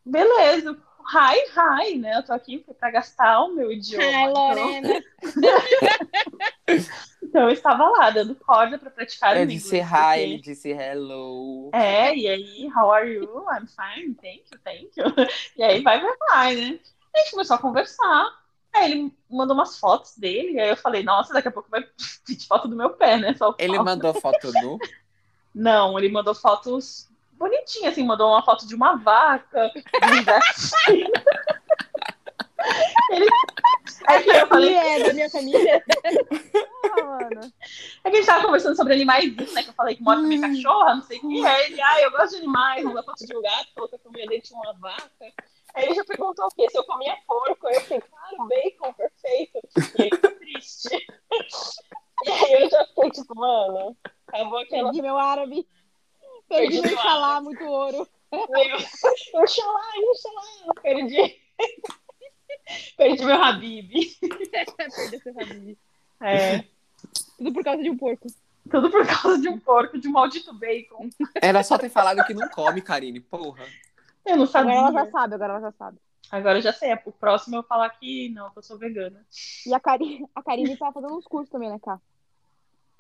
Beleza. Hi, hi, né? Eu tô aqui pra gastar o meu idioma. Ai, então, Lorena. então eu estava lá, dando corda pra praticar o Eu inglês, disse hi, ele disse hello. É, e aí, how are you? I'm fine, thank you, thank you. E aí vai, vai, vai, né? A gente começou a conversar. Aí ele mandou umas fotos dele, e aí eu falei, nossa, daqui a pouco vai pedir foto do meu pé, né? Só Ele mandou foto nu. Não, ele mandou fotos bonitinhas, assim, mandou uma foto de uma vaca, de um gatinho. ele... Aí que eu falei, é, da minha família. Ah, mano. É que a gente tava conversando sobre animais, né? Que eu falei que mora com minha Hum. cachorra, não sei o que. Aí ele, ah, eu gosto de animais, mandou foto de um gato, falou que a família dele tinha uma vaca. Aí ele já perguntou o quê? Se eu comia porco. Aí eu falei, claro, bacon, perfeito. E ele ficou triste. E aí eu já fiquei tipo, mano, acabou aquela. Perdi meu árabe. Perdi meu meu xalá, muito ouro. Oxalá, oxalá, perdi. Perdi meu Habib. Perdi seu Habib. É, Tudo por causa de um porco. tudo por causa de um porco, de um maldito bacon. Era só ter falado que não come, Karine. Porra. Eu não Agora ela sabia. já sabe, agora ela já sabe. Agora eu já sei. O próximo eu falar que não, que eu sou vegana. E a Karine, a Karine tá fazendo uns cursos também, né, Cá?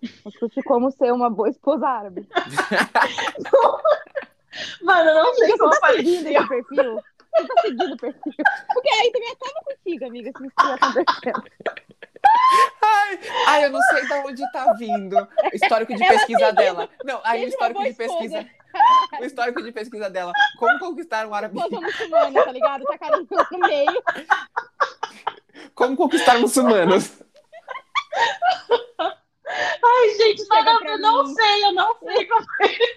De como ser uma boa esposa árabe. Mano, eu não sei Você como tá seguindo esse perfil? Você tá seguindo o perfil? Porque aí também acaba contigo, amiga, se isso estiver acontecendo. Ai, ai, eu não sei de onde tá vindo o histórico de pesquisa dela. Não, aí o histórico de pesquisa. esposa. O histórico de pesquisa dela. Como conquistar um árabe. Esposa muçulmana, tá ligado? Tá lá no meio. Como conquistar muçulmanos. Ai, gente, nada, eu não mim. sei, eu não sei como ele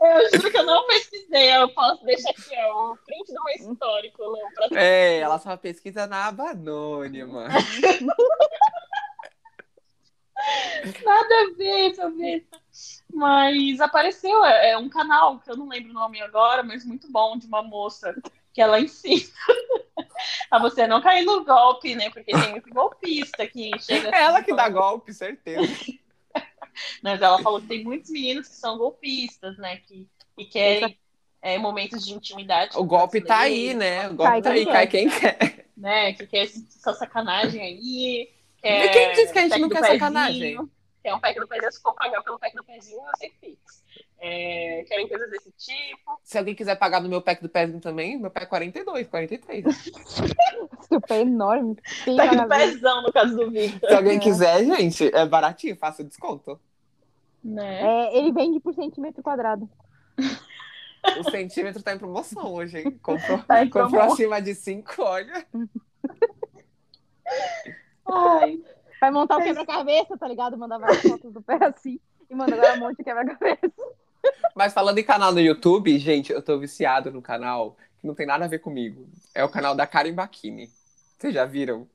Eu juro que eu não pesquisei. Eu posso deixar aqui, ó, o print do meu histórico, não, pra É, ela só pesquisa na aba anônima. Nada a ver, sabe? Mas apareceu, é, é um canal que eu não lembro o nome agora, mas muito bom, de uma moça que ela ensina a você não cair no golpe, né? Porque tem muito golpista que chega. É ela assim, que dá golpe, certeza. Mas ela falou que tem muitos meninos que são golpistas, né? Que, que querem é, momentos de intimidade. O golpe tá aí, né? O golpe Cai tá aí, cai quem quer. Né? Que quer essa sacanagem aí. E quem disse que a gente não quer pezinho, sacanagem? Quer um pack do pezinho, se for pagar pelo pack do pezinho, você fixa. É, querem coisas desse tipo. Se alguém quiser pagar no meu pack do pezinho também, meu pack é 42, 43. Seu pé é enorme. Tem Pack do pezão, no caso do Victor. Se alguém É. quiser, gente, é baratinho, faça desconto. Né? É, ele vende por centímetro quadrado. O centímetro tá em promoção hoje, hein? Comprou, Tá comprou acima de 5, olha. Ai, Vai montar o quebra-cabeça, tá ligado? Mandar várias fotos do pé assim. E manda agora um monte de quebra-cabeça. Mas falando em canal no YouTube, gente, eu tô viciado no canal que não tem nada a ver comigo. É o canal da Karen Bakini. Vocês já viram?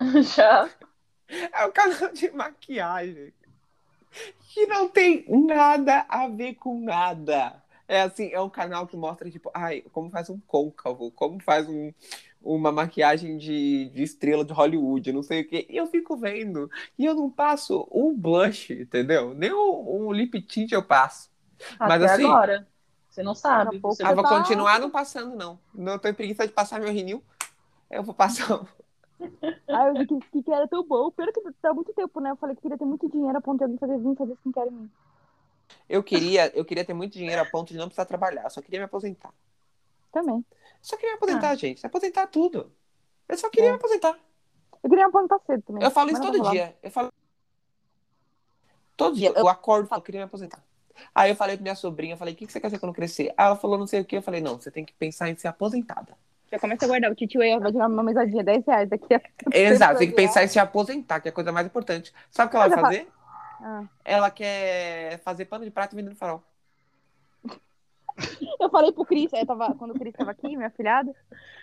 já. É o canal de maquiagem. Que não tem nada a ver com nada. É assim, é um canal que mostra, tipo, ai, como faz um côncavo, como faz um, uma maquiagem de, de estrela de Hollywood, não sei o quê. E eu fico vendo. E eu não passo um blush, entendeu? Nem um, um lip tint eu passo. Mas Até assim- agora. Você não sabe. Pouco Você Ah, vou tá- continuar não passando, não. Não tenho preguiça de passar meu rinil. Eu vou passar. um. Aí eu vi que skincare era tão bom. Pior que tá muito tempo, né? Eu falei que queria ter muito dinheiro a ponto de alguém fazer, vir fazer skincare em mim. Eu queria, eu queria ter muito dinheiro a ponto de não precisar trabalhar. Eu só queria me aposentar. Também. Só queria me aposentar, gente. Se aposentar tudo. Eu só queria É. me aposentar. Eu queria apontar cedo também. Eu falo mas isso todo dia. Eu falo. Todo dia. Eu- Eu acordo e falo, eu queria me aposentar. Aí eu falei pra minha sobrinha, eu falei, o que que você quer ser quando crescer? Aí ela falou não sei o que. Eu falei, não, você tem que pensar em ser aposentada. Já começa a guardar. O tio aí vai tirar uma mesadinha, 10 reais daqui a. Exato, tem que pensar em se aposentar, que é a coisa mais importante. Sabe o que ela vai fazer? Ah. Ela quer fazer pano de prato vendendo farol. Eu falei pro Cris, aí eu tava, quando o Cris tava aqui, minha filhada,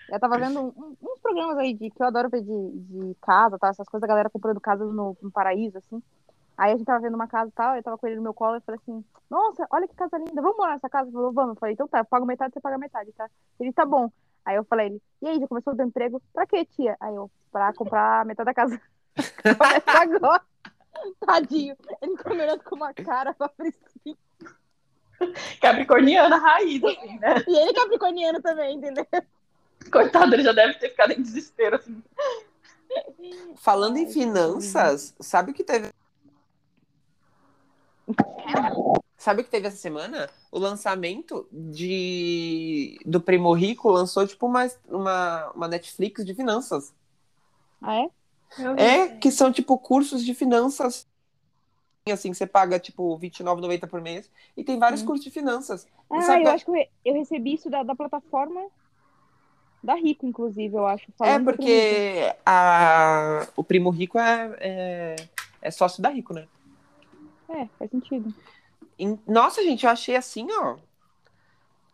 eu tava vendo um- uns programas aí de, que eu adoro ver de, de casa, tá? Essas coisas, a galera comprando casas no, no paraíso, assim. Aí a gente tava vendo uma casa e tal, eu tava com ele no meu colo e falei assim, nossa, olha que casa linda, vamos morar nessa casa? Ele falou, vamos. Eu falei, então tá, eu pago metade, você paga metade, tá? Ele, tá bom. Aí eu falei, ele, e aí, já começou o teu emprego? Pra quê, tia? Aí eu, pra comprar metade da casa. Começa agora. Tadinho. Ele ficou me olhando com uma cara pra Priscila. Capricorniana raiz, assim, né? E ele capricorniano também, entendeu? Coitado, ele já deve ter ficado em desespero, assim. Falando em finanças, sabe o que teve. Sabe o que teve essa semana? O lançamento de do Primo Rico lançou tipo uma, uma, uma Netflix de finanças. Ah, é? É, que são tipo cursos de finanças. Assim, você paga tipo R$29,90 por mês e tem vários Hum. cursos de finanças. Ah, sabe- eu acho que eu, re- eu recebi isso da, da plataforma da Rico, inclusive, eu acho. É porque a, o Primo Rico é, é, é sócio da Rico, né? É, faz sentido. Nossa, gente, eu achei assim, ó.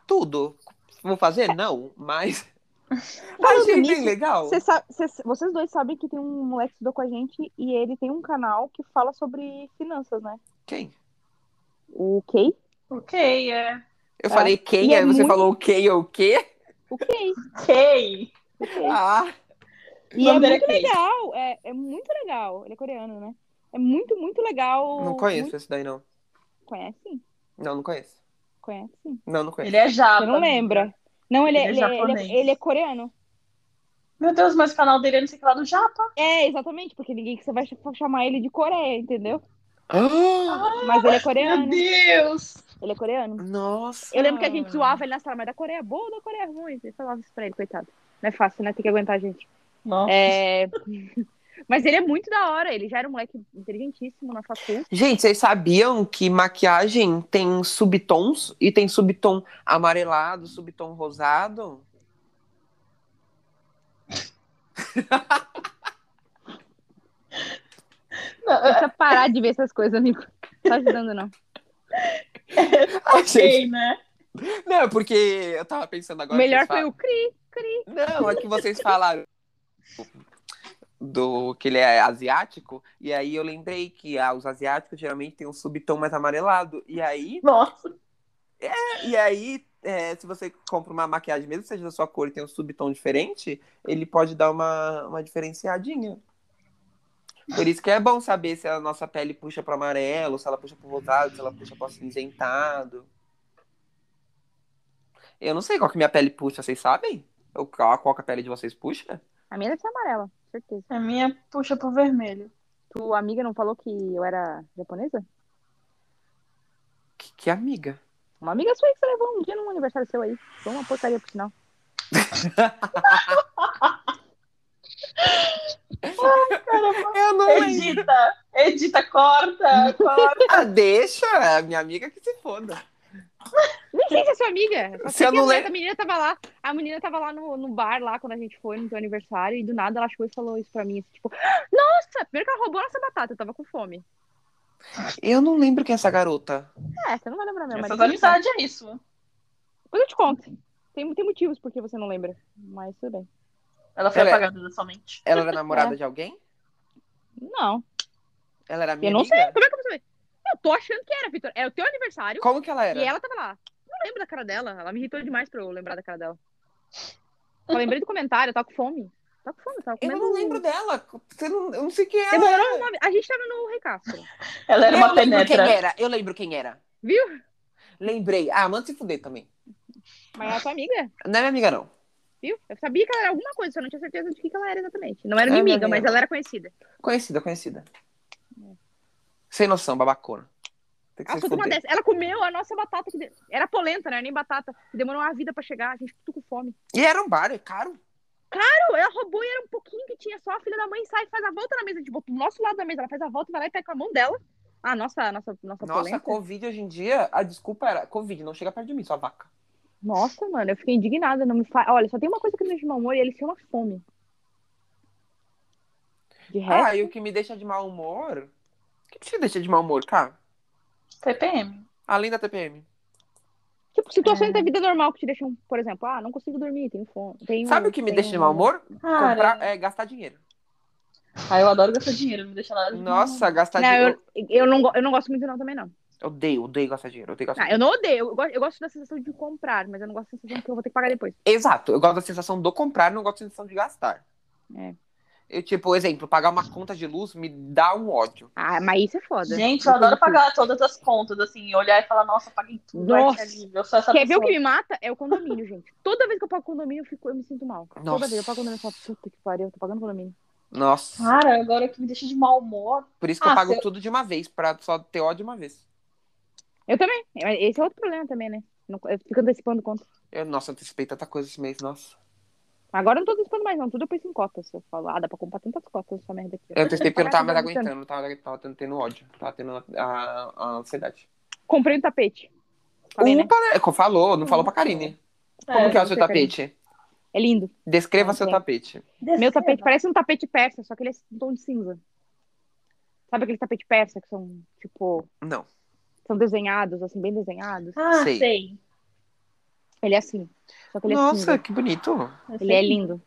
Tudo. Vou fazer? Não, mas. Achei bem legal. Cê sabe- cês- vocês dois sabem que tem um moleque que estudou com a gente e ele tem um canal que fala sobre finanças, né? Quem? O Kay? Ok, é. Eu É. falei quem, E é aí você muito- falou o quê ou o quê? O Kay. O Kay. Ah, E é dele é muito Kay. legal. É, é muito legal. Ele é coreano, né? É muito, muito legal. não conheço Muito... esse daí, não. Conhece sim. Não, não conheço. Conhece sim. Não, não conheço. Ele é japa. Você não lembra? Não, ele, é, Ele é ele, é, ele, japonês. é, ele é coreano. Meu Deus, mas o canal dele é não sei que lá do Japa. É, exatamente, porque ninguém que você vai ch- chamar ele de Coreia, entendeu? Ah, Mas ele é Meu coreano. Deus. Ele é coreano. nossa. Eu lembro que a gente zoava ele na sala, mas da Coreia é boa ou da Coreia é ruim? Eu falava isso pra ele, coitado. Não é fácil, né? Tem que aguentar a gente. Nossa. É... Mas ele é muito da hora, ele já era um moleque inteligentíssimo na facul. Gente, vocês sabiam que maquiagem tem subtons e tem subtom amarelado, subtom rosado? Precisa parar de ver essas coisas, amigo. Não tá ajudando, não. Ai, gente, Ok, né? Não, porque eu tava pensando agora. melhor foi o cri, cri. falam- Não, é que vocês falaram do que ele é asiático, e aí eu lembrei que ah, os asiáticos geralmente têm um subtom mais amarelado. E aí, Nossa. e aí é, se você compra uma maquiagem, mesmo que seja da sua cor e tem um subtom diferente, ele pode dar uma, uma diferenciadinha. Por isso que é bom saber se a nossa pele puxa para amarelo, se ela puxa para rosado, se ela puxa para cinzentado. Eu não sei qual que minha pele puxa, vocês sabem? Qual, qual que a pele de vocês puxa? A minha deve ser amarela, certeza. A minha puxa pro vermelho. Tua amiga não falou que eu era japonesa? Que, que amiga. Uma amiga sua que você levou um dia num aniversário seu aí. Foi uma porcaria, por sinal. Eu não lembro. Edita! Edita, corta! Corta! Ah, deixa, a minha amiga que se foda. Nem sei se é sua amiga. Só Se sei que a, mulher- a menina tava lá. A menina tava lá no, no bar lá quando a gente foi no teu aniversário. E do nada ela chegou e falou isso pra mim. assim, tipo, nossa! Primeiro que ela roubou nossa batata, eu tava com fome. Eu não lembro quem é essa garota. É, você não vai lembrar mesmo. Essas te amizades é isso. Depois eu te conto. Tem, tem motivos porque você não lembra. Mas tudo bem. Ela foi Ela é- apagada da sua mente. Ela era namorada É. de alguém? Não. Ela era minha Eu não amiga? sei. Como é que eu vou saber? Eu tô achando que era, Vitor. É o teu aniversário. Como que ela era? E ela tava lá. Não lembro da cara dela. Ela me irritou demais pra eu lembrar da cara dela. Só lembrei do comentário, eu tava com fome. Tava com fome, eu tava Eu não lembro dela. Você não, eu não sei quem é. Demorou o nome. A gente tava no Rei Castro. Ela era eu uma lembro quem penetra. era. Eu lembro quem era. Viu? Lembrei. Ah, manda se fuder também. Mas é a tua amiga, Não é minha amiga, não. viu? Eu sabia que ela era alguma coisa, só não tinha certeza de que ela era exatamente. Não era É minha minha amiga, mas amiga. ela era conhecida. Conhecida, conhecida. Sem noção, babacona. Tem que Ela uma comeu a nossa batata, que de- era polenta, né? Nem batata. Que demorou uma vida pra chegar, a gente tudo com fome. E era um bar, é caro. Claro, ela roubou e era um pouquinho que tinha só a filha da mãe sai, faz a volta na mesa, tipo, do nosso lado da mesa, ela faz a volta, vai lá e pega com a mão dela. Ah, nossa, nossa, nossa, Nossa, polenta. Covid hoje em dia, a desculpa era Covid, não chega perto de mim, sua vaca. Nossa, mano, eu fiquei indignada. Não me fa... Olha, só tem uma coisa que me deixa de mau humor e ele se chama fome. De resto, Ah, e o que me deixa de mau humor. O que te deixa de mau humor, cara? TPM. Além da TPM. tipo, situações da vida normal que te deixam, por exemplo, ah, não consigo dormir, tenho fome. Tenho, Sabe o que me tenho- deixa de mau humor? Cara, Comprar, é, gastar dinheiro. ah, eu adoro gastar dinheiro, não me deixa nada de Nossa, gastar Não, dinheiro. eu, eu, não, eu não gosto muito não também, não. Eu odeio, odeio gastar dinheiro. Odeio gastar Ah, eu não odeio, eu gosto, eu gosto da sensação de comprar, mas eu não gosto da sensação que eu vou ter que pagar depois. Exato, eu gosto da sensação do comprar, não gosto da sensação de gastar. É. Eu, tipo, exemplo, pagar uma conta de luz me dá um ódio. Ah, mas isso é foda. Gente, eu adoro pagar todas as contas, assim, olhar e falar, nossa, paguei tudo. ai, que Nossa. Eu Quer ver o que me mata? É o condomínio, gente. Toda vez que eu pago condomínio, eu, fico, eu me sinto mal. Nossa. Toda vez eu pago condomínio, eu falo, puta que pariu, eu tô pagando condomínio. Nossa. Cara, agora que me deixa de mau humor. Por isso que eu Ah, pago se eu- tudo de uma vez, pra só ter ódio de uma vez. Eu também. Esse é outro problema também, né? Eu fico antecipando conta. Eu, nossa, antecipei tanta coisa esse mês, nossa. Agora eu não tô antecipando mais, não. Tudo eu penso em cotas. Eu falo, ah, dá pra comprar tantas cotas essa merda aqui. Eu antecipei porque eu não tava mais tudo aguentando, tava, tava tendo, tendo ódio. Tava tendo a, a- a ansiedade. Comprei um tapete. Falei, né? Upa, né? Como falou, não falou pra Karine. Como que é o seu você, Karine. tapete? É lindo. Descreva Ah, seu sim. tapete. Meu tapete parece um tapete persa, só que ele é um tom de cinza. Sabe aquele tapete persa que são, tipo, Não. são desenhados, assim, bem desenhados? Ah, Sei. sei. Ele é assim. Só que ele é Nossa, cinza. que bonito. Ele é lindo.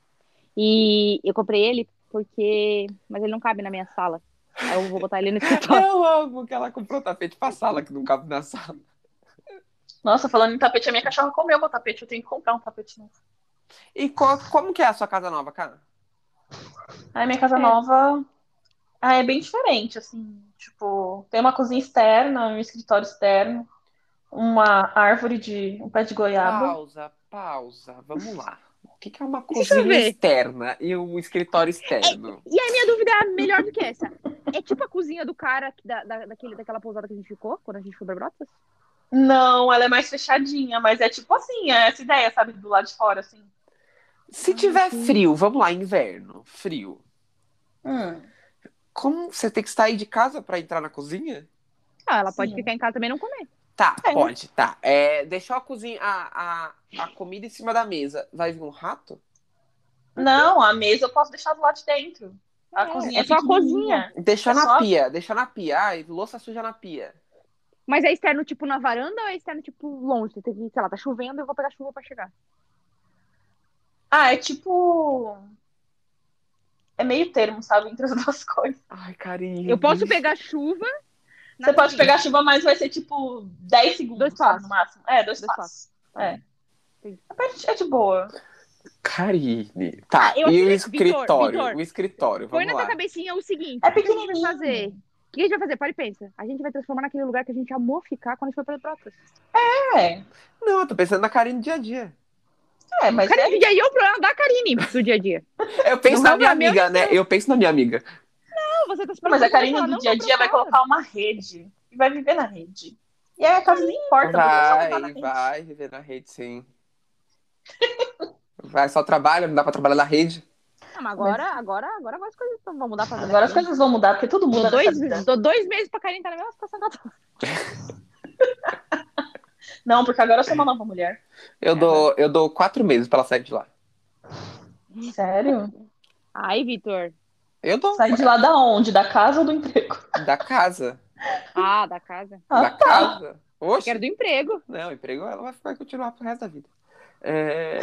E eu comprei ele porque. Mas ele não cabe na minha sala. Aí eu vou botar ele no escritório. Eu amo que ela comprou tapete pra sala, que não cabe na sala. Nossa, falando em tapete, a minha cachorra comeu meu tapete. Eu tenho que comprar um tapete novo. E qual- como que é a sua casa nova, cara? Aí minha casa É. nova ah, é bem diferente, assim. Tipo, tem uma cozinha externa, um escritório externo, uma árvore de. um pé de goiaba. Pausa, pausa. Vamos lá. O que, que é uma cozinha externa e um escritório externo? E a minha dúvida é melhor do que essa. É tipo a cozinha do cara da, da, daquele, daquela pousada que a gente ficou quando a gente foi pra Brotas? Não, ela é mais fechadinha, mas é tipo assim, é essa ideia, sabe? Do lado de fora, assim. Se tiver frio, vamos lá, inverno, frio. Hum. Como você tem que sair de casa pra entrar na cozinha? Ah, ela pode Sim. ficar em casa também e não comer. Tá, É. pode, tá. É, deixou a cozinha, a, a, a comida em cima da mesa. Vai vir um rato? Não, a mesa eu posso deixar do lado de dentro. A É, cozinha é só a pequenininha. Deixa É na só- pia, deixa na pia. Ai, louça suja na pia. Mas é externo, tipo, na varanda ou é externo, tipo, longe? Você tem que, sei lá, tá chovendo, eu vou pegar chuva pra chegar. Ah, é tipo. É meio termo, sabe? Entre as duas coisas. Ai, carinho. Eu posso pegar chuva. Você pode pegar chuva, mas vai ser tipo 10 segundos, Dois passos. no máximo. É, dois, Dois passos. É. Entendi. É de boa. Karine. Tá, Ah, eu e o escritório? Vitor, Vitor, o escritório, Põe na tua cabecinha o seguinte: É o que a gente vai pequenininho. fazer? O que a gente vai fazer? Para e pensa. A gente vai transformar naquele lugar que a gente amou ficar quando a gente foi pra Petrópolis. É. Não, eu tô pensando na Karine dia a dia. É, mas é. Karine, e aí é o problema da Karine do dia a dia. Eu penso Não na minha amiga, né? Eu penso na minha amiga. Não, você tá se Não, mas a Karina do não dia a tá dia vai colocar uma rede e vai viver na rede. E aí a casa nem importa, vai Vai, vai viver na rede, sim. Vai, só trabalha, não dá pra trabalhar na rede. Ah, mas agora, agora, agora as coisas vão mudar pra Agora as coisas vão mudar, porque tudo muda Dou nessa dois, dou dois meses pra Karine estar na mesma situação que eu tô. Não, porque agora eu sou uma nova mulher. Eu, dou, eu dou quatro meses pra ela sair de lá. Sério? Ai, Vitor. Eu dou. Sair de lá da onde? Da casa ou do emprego? Da casa. Ah, da casa. Ah, da tá. casa. Oxe. Quero do emprego. Não, emprego ela vai, vai continuar pro resto da vida. É...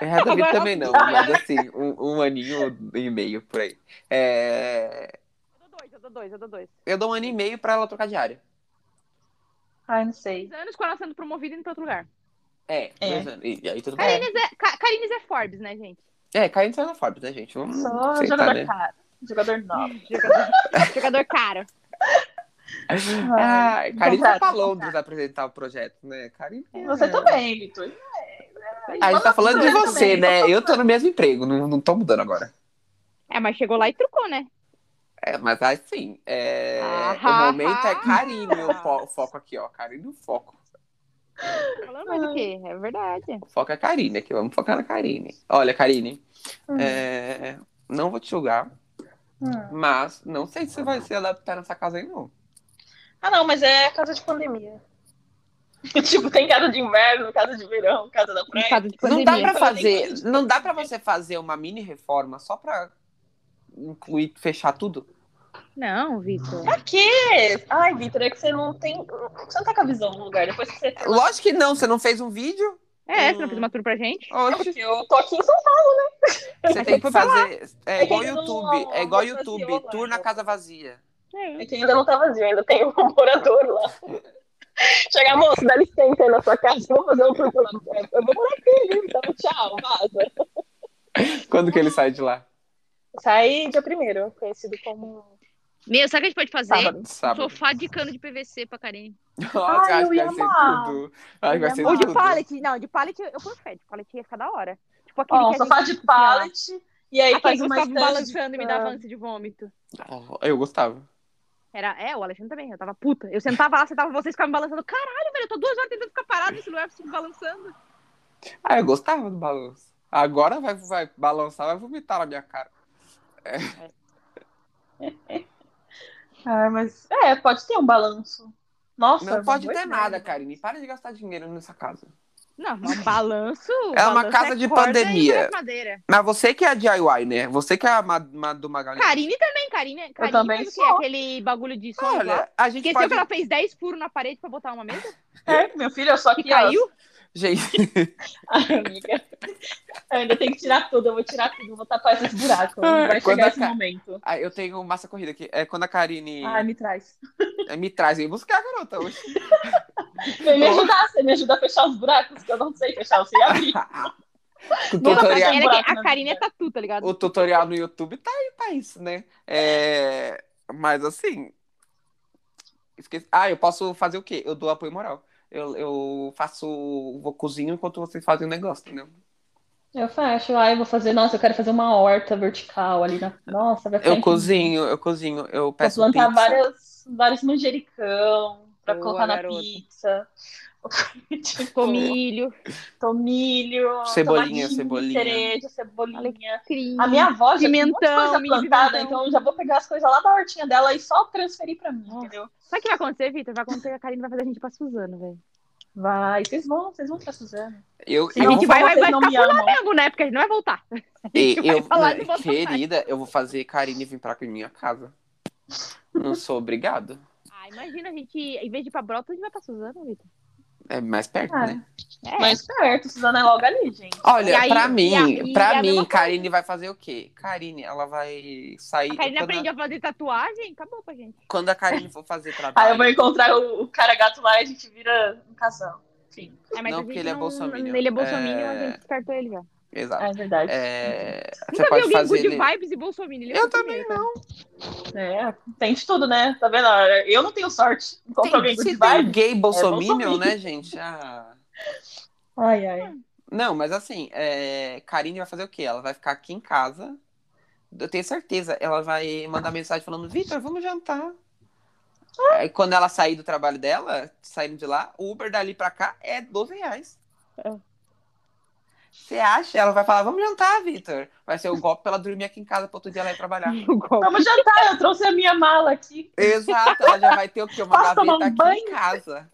é resto da vida Agora também não, mas assim, um, um aninho e meio por aí. É... Eu dou dois, eu dou dois, eu dou dois. Eu dou um ano e meio pra ela trocar de área. Ai, não sei. Dois anos com ela sendo promovida em outro lugar. É, É. dois anos. E, e aí tudo bem. É, Karines é Forbes, né, gente? É, caindo só na Forbes, né, gente? Vamos Só aceitar, jogador né? caro. Jogador novo. Jogador, jogador caro. Ai, Karine foi Contrato, pra contrato. Londres apresentar o projeto, né? Karine. Você também, Vitor. A gente tá falando de você, também. né? Eu tô no mesmo emprego, não, não tô mudando agora. É, mas chegou lá e trucou, né? É, mas assim, é... Ah, o momento é ah, Karine o ah. fo- o foco aqui, ó. Karine o foco. Falando mais do quê? É verdade. É a Karine aqui, vamos focar na Karine. Olha, Karine, Hum. é, não vou te julgar, Hum. mas não sei se você vai se adaptar nessa casa aí, não. Ah, não, mas é casa de pandemia. tipo, tem casa de inverno, casa de verão, casa da praia. caso de Não dá pra fazer, não dá pra você fazer uma mini reforma só pra incluir, fechar tudo? Não, Vitor. Pra quê? Ai, Vitor, é que você não tem. Você não tá com a visão no lugar. Depois que você. Lógico que não, você não fez um vídeo? É, você não fez uma tour pra gente? Oxe, Eu tô aqui em São Paulo. você tem que lá. fazer. É igual ainda não- YouTube, é igual fazia YouTube, tour na casa vazia. É. É que ainda não tá vazio, ainda tem um morador lá. Chega, moço, dá licença aí na sua casa, vou fazer um tour pela Eu vou morar aqui? Então, tchau, vaza. Quando que ele sai de lá? Sai dia primeiro, conhecido como Meu, sabe o que a gente pode fazer? sábado. Um Sábado. sofá de cano de PVC pra Karine. Nossa, Ai, acho eu que ia vai ser amar. tudo. Acho vai ser Ou de tudo. pallet. Não, de pallet eu fé. De pallet ia ficar da hora. Tipo aquele um que sofá gente de pallet. E aí faz que uma eu ficava estante balançando e me de- dava ânsia de vômito. Oh, Eu gostava. Era, é, o Alexandre também, eu tava puta. Eu sentava lá, sentava vocês ficavam me balançando. Caralho, velho, eu tô duas horas tentando ficar parado nesse lugar, fico balançando. Ah, eu gostava do balanço. Agora vai, vai balançar, vai vomitar na minha cara. Ah, mas é, pode ter um balanço. Nossa, Não uma pode ter ideia. nada, Karine. Para de gastar dinheiro nessa casa. Não, mas um balanço. É uma balanço casa de corda pandemia. Mas você que é a DIY, né? Você que é a ma- ma- do Magalhães. Karine também, Karine. Karine também fez o quê? sou. Aquele bagulho de som lá. Olha, a gente Esqueceu pode... que ela fez 10 furos na parede pra botar uma mesa? É, meu filho, eu só Que ó. caiu? Gente, Ai, amiga. Eu ainda tenho que tirar tudo, eu vou tirar tudo, vou tapar esses buracos. Ah, Vai quando chegar a esse ca- momento. ah, eu tenho massa corrida aqui. É quando a Karine Ai, me traz. eh, me traz aí buscar, garota, hoje. Vem me ajudar, você me ajuda a fechar os buracos, que eu não sei fechar, eu sei abrir. o, tutorial, a Karine é tatu, tá ligado? o tutorial no YouTube tá aí pra isso, né? É, Mas assim. Esqueci... Ah, eu posso fazer o quê? Eu dou apoio moral. Eu, eu faço. Vou cozinho enquanto vocês fazem o negócio, entendeu? Eu fecho, ai, eu vou fazer, nossa, eu quero fazer uma horta vertical ali na. Nossa, vai ficar Eu incrível. cozinho, eu cozinho, eu Vou peço plantar pizza. várias, vários manjericão pra Boa, colocar na garota. pizza. tipo, Tomilho, tomilho, Cebolinha, cebolinha. cereja, cebolinha. crime. A minha avó já tem um monte de Pimentão, coisa mini plantada, pimentão. então eu já vou pegar as coisas lá da hortinha dela e só transferir pra mim, Nossa. entendeu? Sabe o que vai acontecer, Vitor? Vai acontecer que a Karine vai fazer a gente pra Suzano, velho. Vai, vocês vão, vocês vão pra Suzana. Eu, A eu, gente vai, vai, vai ficar amam. mesmo, né? Porque a gente não vai voltar. A gente e- vai eu- falar de voltar. querida, eu vou fazer Karine vir pra minha casa. Não sou obrigado. Ah, imagina a gente, em vez de ir pra Brota, a gente vai pra Suzana, Vitor. É mais perto, Ah, né? É. Mais perto, Suzana é logo ali, gente. Olha, aí- pra mim, a- pra é mim, Karine vai fazer o quê? Karine, ela vai sair. A Karine quando, aprende a fazer tatuagem, acabou pra gente. quando a Karine for fazer Aí trabalho. eu vou encontrar o, o cara gato lá e a gente vira um casal. Enfim. É, Não, porque ele é não- bolsominion. Ele é bolsominion, É. a gente descartou ele já. Exato. Ah, é verdade. É, Você pode alguém fazer. good ele- vibes e é Eu o primeiro, cara. É, tem de tudo, né? Tá vendo? Eu não tenho sorte. Encontro alguém good se tem gay bolsominion, bolsominion. né, gente? Ah. Ai, ai. Não, mas assim, é... Karine vai fazer o quê? Ela vai ficar aqui em casa. Eu tenho certeza. Ela vai mandar mensagem falando: Vitor, vamos jantar. Aí quando ela sair do trabalho dela, saindo de lá, o Uber dali pra cá é 12 reais. É. Você acha? Ela vai falar: vamos jantar, Vitor. Vai ser o golpe pra ela dormir aqui em casa pra outro dia ela ir trabalhar. O golpe. Vamos jantar, eu trouxe a minha mala aqui. Exato, ela já vai ter o quê? Uma Posso gaveta um aqui banho? em casa.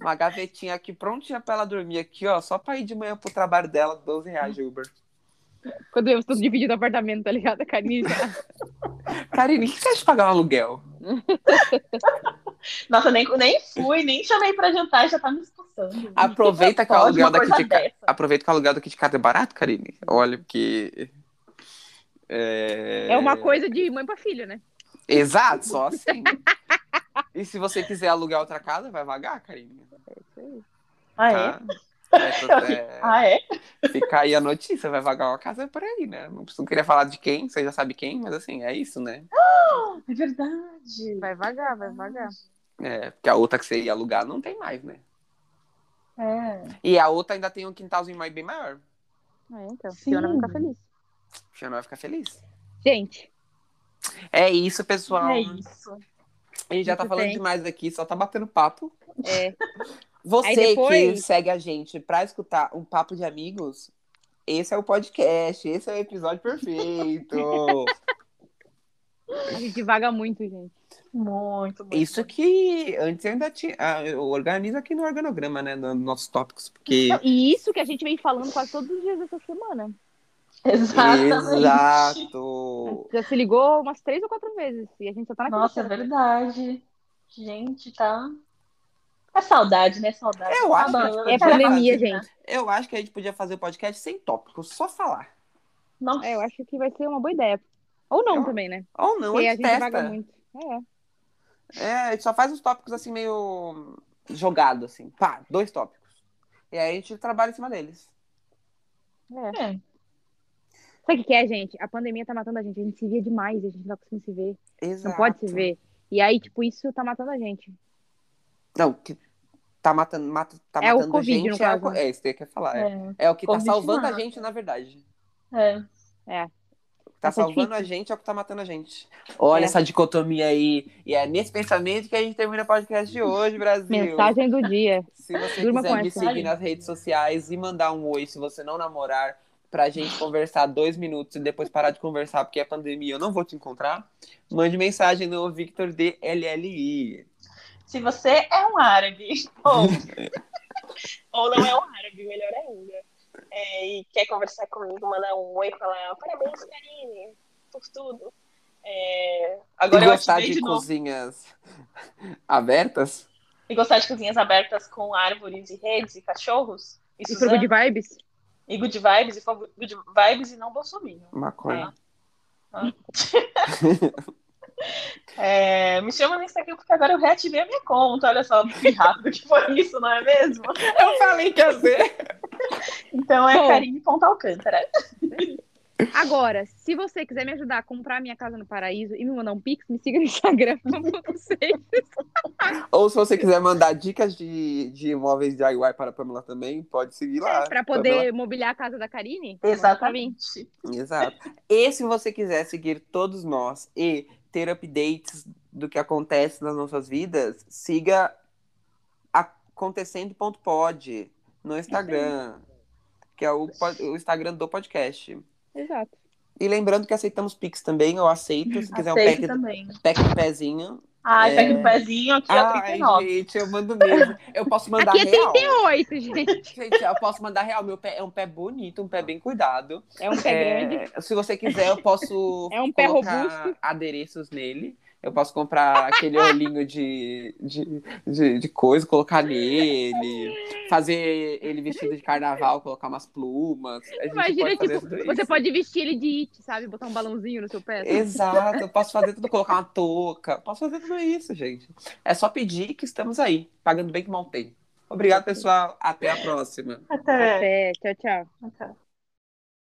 Uma gavetinha aqui prontinha pra ela dormir aqui, ó. Só pra ir de manhã pro trabalho dela, 12 reais de Uber. Quando eu estou dividindo o apartamento, tá ligado? A Karine. Karine, o que você acha de pagar um aluguel? Nossa, nem, nem fui, nem chamei pra jantar, já tá me expulsando. Aproveita que o Pode aluguel daqui de dessa. Aproveita que o aluguel daqui de casa é barato, Karine. Olha, porque. É... É uma coisa de mãe pra filho, né? Exato, só assim. e se você quiser alugar outra casa, vai vagar, Karine. Ah, é? Tá? É, é, Ah, é? Fica aí a notícia, vai vagar uma casa por aí, né? Não preciso querer falar de quem, você já sabe quem, mas assim, é isso, né? É verdade. Vai vagar, vai vagar. É, porque a outra que você ia alugar não tem mais, né? É. E a outra ainda tem um quintalzinho mais bem maior. É, então. Sim. Fiona vai ficar feliz. O Fiona vai ficar feliz. Gente, É isso, pessoal. É isso. A gente já tá falando bem. demais aqui, só tá batendo papo. é, Você depois- que segue a gente pra escutar um papo de amigos, esse é o podcast, esse é o episódio perfeito. a gente vaga muito, gente. Muito, muito. Isso que antes eu ainda tinha. ah, Eu organizo aqui no organograma, né? Nos nossos tópicos, porque. Não, e isso que a gente vem falando quase todos os dias dessa semana. Exatamente. Exato. Já se ligou umas três ou quatro vezes. E a gente só tá naquele Nossa, é verdade. Gente, tá. É saudade, né? Saudade. Eu acho Tá que a bom, gente É podia pandemia, fazer- gente. Eu acho que a gente podia fazer o podcast sem tópicos, só falar. Nossa, É, eu acho que vai ser uma boa ideia. Ou não Eu- também, né? Ou não, Porque a a gente gente vaga testa. muito. É. É, a gente só faz os tópicos assim, meio jogado, assim. Pá, dois tópicos. E aí a gente trabalha em cima deles. é. é. Sabe o que, é, gente? A pandemia tá matando a gente. A gente se via demais, a gente não tá conseguindo se ver. Exato. Não pode se ver. E aí, tipo, isso tá matando a gente. Não, que tá matando, mata, tá É o matando Covid, gente. no é, caso. o é isso que eu ia falar. É, É. é o que tá Covid salvando a gente, na verdade. É. Que tá Essa é salvando difícil. a gente é o que tá matando a gente. Olha É. essa dicotomia aí. E é nesse pensamento que a gente termina o podcast de hoje, Brasil. Mensagem do dia. Se você Durma quiser me seguir nas redes sociais e mandar um oi se você não namorar, pra gente conversar dois minutos e depois parar de conversar porque é pandemia, eu não vou te encontrar, mande mensagem no Victor DLLI. Se você é um árabe, ou, ou não é um árabe, melhor ainda, é, e quer conversar comigo, mandar um oi e falar parabéns, Karine, por tudo. É, agora e eu gostar de, de novo. cozinhas abertas? E gostar de cozinhas abertas com árvores e redes e cachorros. E, E Suzana, Good Vibes? e good vibes, e good vibes e não bolsominion. Maconha. É, me chama no Instagram porque agora eu reativei a minha conta. Olha só que rápido que foi isso, não é mesmo? Eu falei que ia ser. Então é. Karine.alcântara. Agora, se você quiser me ajudar a comprar minha casa no paraíso e me mandar um pix, me siga no Instagram. Ou se você quiser mandar dicas de, de imóveis de DIY para a Pamela também, pode seguir lá. pra poder mobiliar a casa da Karine. Exatamente. Exato. E se você quiser seguir todos nós e ter updates do que acontece nas nossas vidas, siga acontecendo.pod no Instagram, que é o, o Instagram do podcast. Exato. E lembrando que aceitamos Pix também, eu aceito. Se quiser um Aceito pack, também. pack de pezinho, Ai, É. pega pezinho aqui Ai, 39. gente, eu mando mesmo. Eu posso mandar Aqui é real. 38, gente. Gente, eu posso mandar real. Meu pé é um pé bonito, um pé bem cuidado. É um pé É, grande. Se você quiser, eu posso É um pé robusto. adereços nele. Eu posso comprar aquele olhinho de, de, de, de coisa, colocar nele. Fazer ele vestido de carnaval, colocar umas plumas. A gente Imagina, pode fazer tipo, tudo você isso. pode vestir ele de it, sabe? Botar um balãozinho no seu pé. Exato, eu posso fazer tudo, colocar uma touca. Posso fazer tudo isso, gente. É só pedir que estamos aí, pagando bem que mal tem. Obrigado, pessoal. Até a próxima. Até. Até, tchau, tchau. Até.